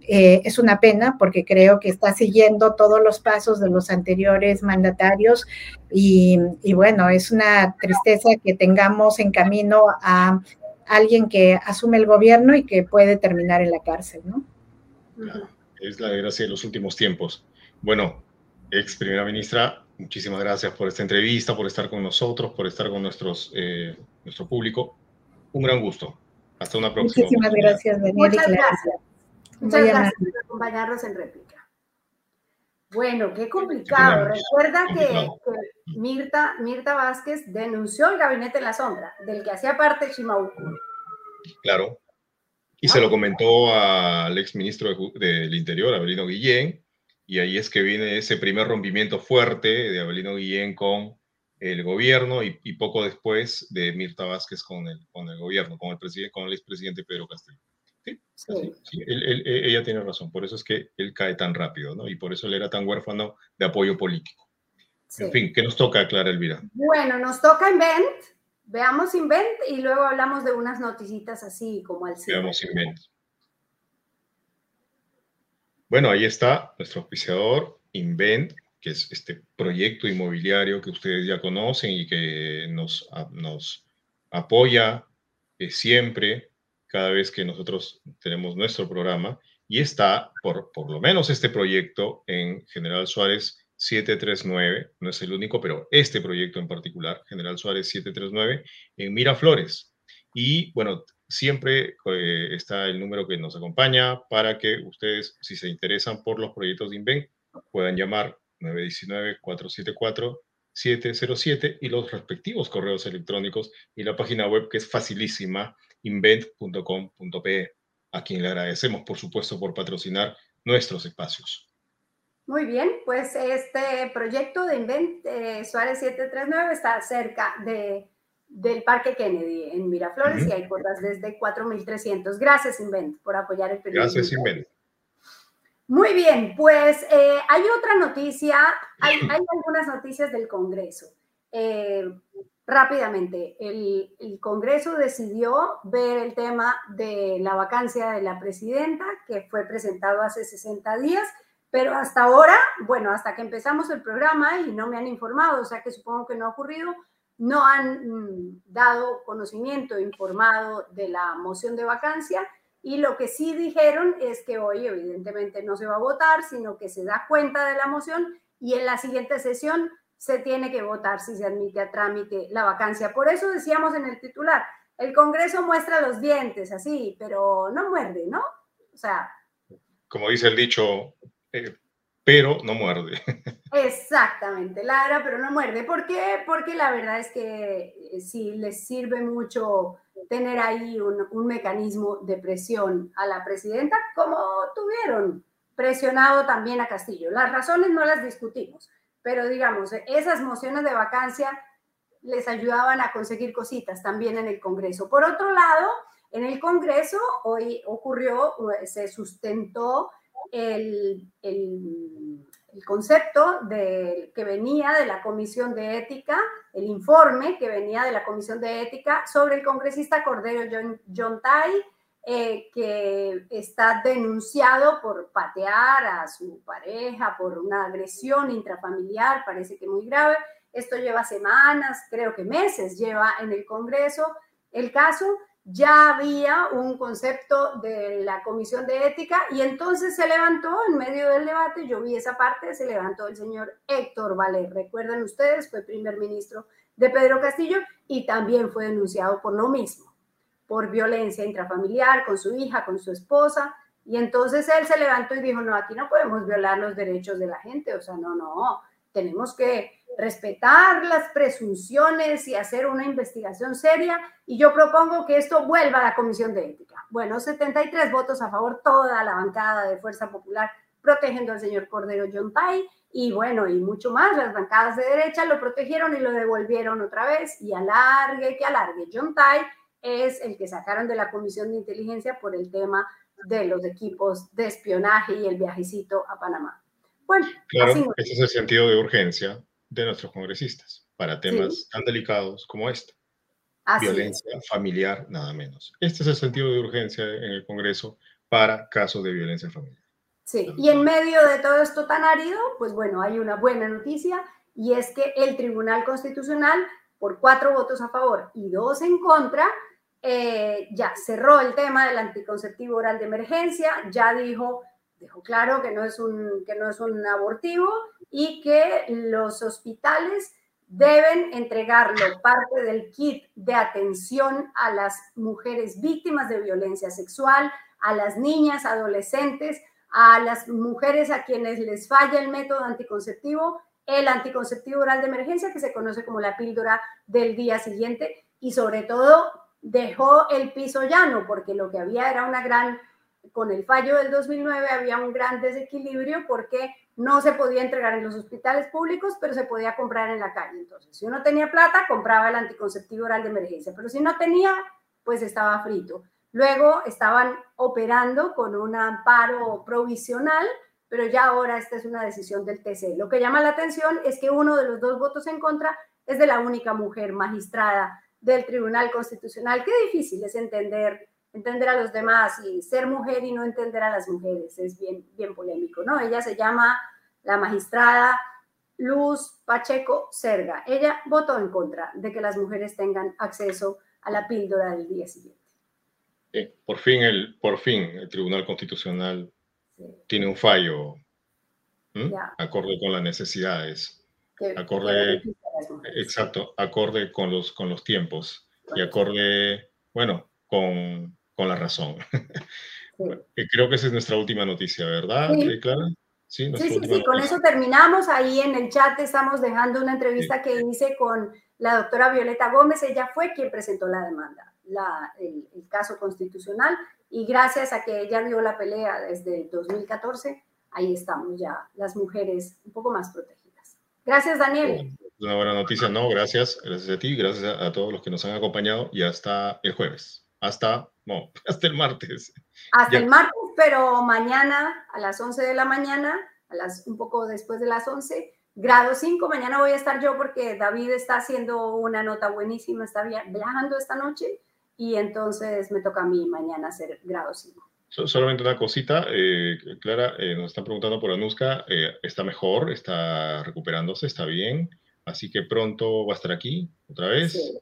Eh, es una pena porque creo que está siguiendo todos los pasos de los anteriores mandatarios y, bueno, es una tristeza que tengamos en camino a alguien que asume el gobierno y que puede terminar en la cárcel, ¿no? Es la desgracia de los últimos tiempos. Bueno, ex primera ministra, muchísimas gracias por esta entrevista, por estar con nosotros, por estar con nuestros, eh, nuestro público. Un gran gusto. Hasta una próxima. Muchísimas gracias, Daniel. Muchas gracias. Muchas gracias por acompañarnos en réplica. Bueno, qué complicado. Recuerda que, Mirta, Mirta Vázquez denunció el gabinete en la sombra, del que hacía parte Chimauco. Claro. Y se lo comentó al ex ministro del Interior, Abelino Guillén, y ahí es que viene ese primer rompimiento fuerte de Abelino Guillén con el gobierno y, poco después de Mirta Vázquez con el, con el gobierno, con el, presidente, con el expresidente Pedro Castillo. Sí, e, ella tiene razón, por eso es que él cae tan rápido, ¿no? Y por eso él era tan huérfano de apoyo político. En fin, ¿qué nos toca, Clara Elvira? Bueno, nos toca Invent, veamos Invent y luego hablamos de unas noticitas así como al cine. Veamos Invent. Bueno, ahí está nuestro auspiciador, Invent, que es este proyecto inmobiliario que ustedes ya conocen y que nos, nos apoya eh, siempre cada vez que nosotros tenemos nuestro programa y está, por, por lo menos este proyecto en General Suárez 739, no es el único, pero este proyecto en particular, General Suárez 739, en Miraflores. Y bueno, siempre eh, está el número que nos acompaña para que ustedes, si se interesan por los proyectos de Inven, puedan llamar 919-474-707 y los respectivos correos electrónicos y la página web que es facilísima, invent.com.pe, a quien le agradecemos, por supuesto, por patrocinar nuestros espacios. Muy bien, pues este proyecto de Invent eh, Suárez 739 está cerca de, del Parque Kennedy en Miraflores y hay cuotas desde 4.300. Gracias, Invent, por apoyar el proyecto. Gracias, Invent. Muy bien, pues eh, hay otra noticia, hay, hay, algunas noticias del Congreso. Eh, rápidamente, el, Congreso decidió ver el tema de la vacancia de la presidenta, que fue presentado hace 60 días, pero hasta ahora, bueno, hasta que empezamos el programa y no me han informado, o sea que supongo que no ha ocurrido, no han mm, dado conocimiento, informado de la moción de vacancia. Y lo que sí dijeron es que hoy evidentemente no se va a votar, sino que se da cuenta de la moción y en la siguiente sesión se tiene que votar si se admite a trámite la vacancia. Por eso decíamos en el titular, el Congreso muestra los dientes así, pero no muerde, ¿no? O sea... Como dice el dicho, eh, pero no muerde. Exactamente, ladra, pero no muerde. ¿Por qué? Porque la verdad es que eh, sí les sirve mucho tener ahí un, un mecanismo de presión a la presidenta, como tuvieron presionado también a Castillo. Las razones no las discutimos pero digamos, esas mociones de vacancia les ayudaban a conseguir cositas también en el Congreso. Por otro lado, en el Congreso hoy ocurrió, se sustentó el, el, concepto de, que venía de la Comisión de Ética, el informe que venía de la Comisión de Ética sobre el congresista Cordero John, John Tai, eh, que está denunciado por patear a su pareja, por una agresión intrafamiliar, parece que muy grave. Esto lleva semanas, creo que meses lleva en el Congreso el caso ya había un concepto de la comisión de ética y entonces se levantó en medio del debate, yo vi esa parte, se levantó el señor Héctor Valer, recuerdan ustedes, fue primer ministro de Pedro Castillo y también fue denunciado por lo mismo, por violencia intrafamiliar con su hija, con su esposa. Y entonces él se levantó y dijo, no, aquí no podemos violar los derechos de la gente, o sea, no, no, tenemos que respetar las presunciones y hacer una investigación seria. Y yo propongo que esto vuelva a la Comisión de Ética. Bueno, 73 votos a favor, toda la bancada de Fuerza Popular protegiendo al señor Cordero Yontay y bueno, y mucho más, las bancadas de derecha lo protegieron y lo devolvieron otra vez y alargue que alargue. Yontay es el que sacaron de la Comisión de Inteligencia por el tema de los equipos de espionaje y el viajecito a Panamá. Bueno, claro, ese es el sentido de urgencia de nuestros congresistas para temas tan delicados como este. violencia familiar, nada menos. Este es el sentido de urgencia en el Congreso para casos de violencia familiar. Sí, y en medio de todo esto tan árido, pues bueno, hay una buena noticia y es que el Tribunal Constitucional, por cuatro votos a favor y dos en contra, eh, ya cerró el tema del anticonceptivo oral de emergencia, ya dijo, dejó claro que no es un, que no es un abortivo y que los hospitales deben entregarlo parte del kit de atención a las mujeres víctimas de violencia sexual, a las niñas, adolescentes, a las mujeres a quienes les falla el método anticonceptivo, el anticonceptivo oral de emergencia, que se conoce como la píldora del día siguiente, y sobre todo dejó el piso llano, porque lo que había era una gran, con el fallo del 2009 había un gran desequilibrio porque no se podía entregar en los hospitales públicos, pero se podía comprar en la calle. Entonces, si uno tenía plata, compraba el anticonceptivo oral de emergencia, pero si no tenía, pues estaba frito. Luego estaban operando con un amparo provisional, pero ya ahora esta es una decisión del TC. Lo que llama la atención es que uno de los dos votos en contra es de la única mujer magistrada del Tribunal Constitucional. Qué difícil es entender, entender a los demás y ser mujer y no entender a las mujeres. Es bien, bien polémico, ¿no? Ella se llama la magistrada Luz Pacheco Serga. Ella votó en contra de que las mujeres tengan acceso a la píldora del día siguiente por, fin el, por fin el Tribunal Constitucional tiene un fallo acorde con las necesidades, acorde, exacto, acorde con los, con los tiempos y acorde, bueno, con, con la razón. Creo que esa es nuestra última noticia, ¿verdad, sí. Clara? Sí, sí, sí, con eso terminamos. Ahí en el chat estamos dejando una entrevista que hice con la doctora Violeta Gómez. Ella fue quien presentó la demanda el, caso constitucional y gracias a que ella dio la pelea desde 2014, ahí estamos ya las mujeres un poco más protegidas. Gracias, Daniel. Una buena noticia, no, gracias, gracias a ti, gracias a, todos los que nos han acompañado y hasta el jueves, hasta, no, hasta el martes. Hasta el martes, pero mañana a las 11 de la mañana, a las, un poco después de las 11, grado 5, mañana voy a estar yo porque David está haciendo una nota buenísima, está viajando esta noche y entonces me toca a mí mañana hacer grado 5. Solamente una cosita, eh, Clara, eh, nos están preguntando por Anuska, eh, está mejor, está recuperándose, está bien, así que pronto va a estar aquí otra vez.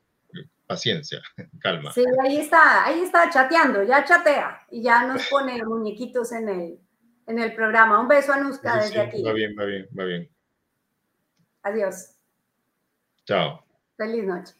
Paciencia, calma. Sí, ahí está, ahí está chateando, ya chatea y ya nos pone muñequitos en el, en el programa. Un beso, Anuska, desde aquí. Va bien, va bien, va bien. Adiós. Chao. Feliz noche.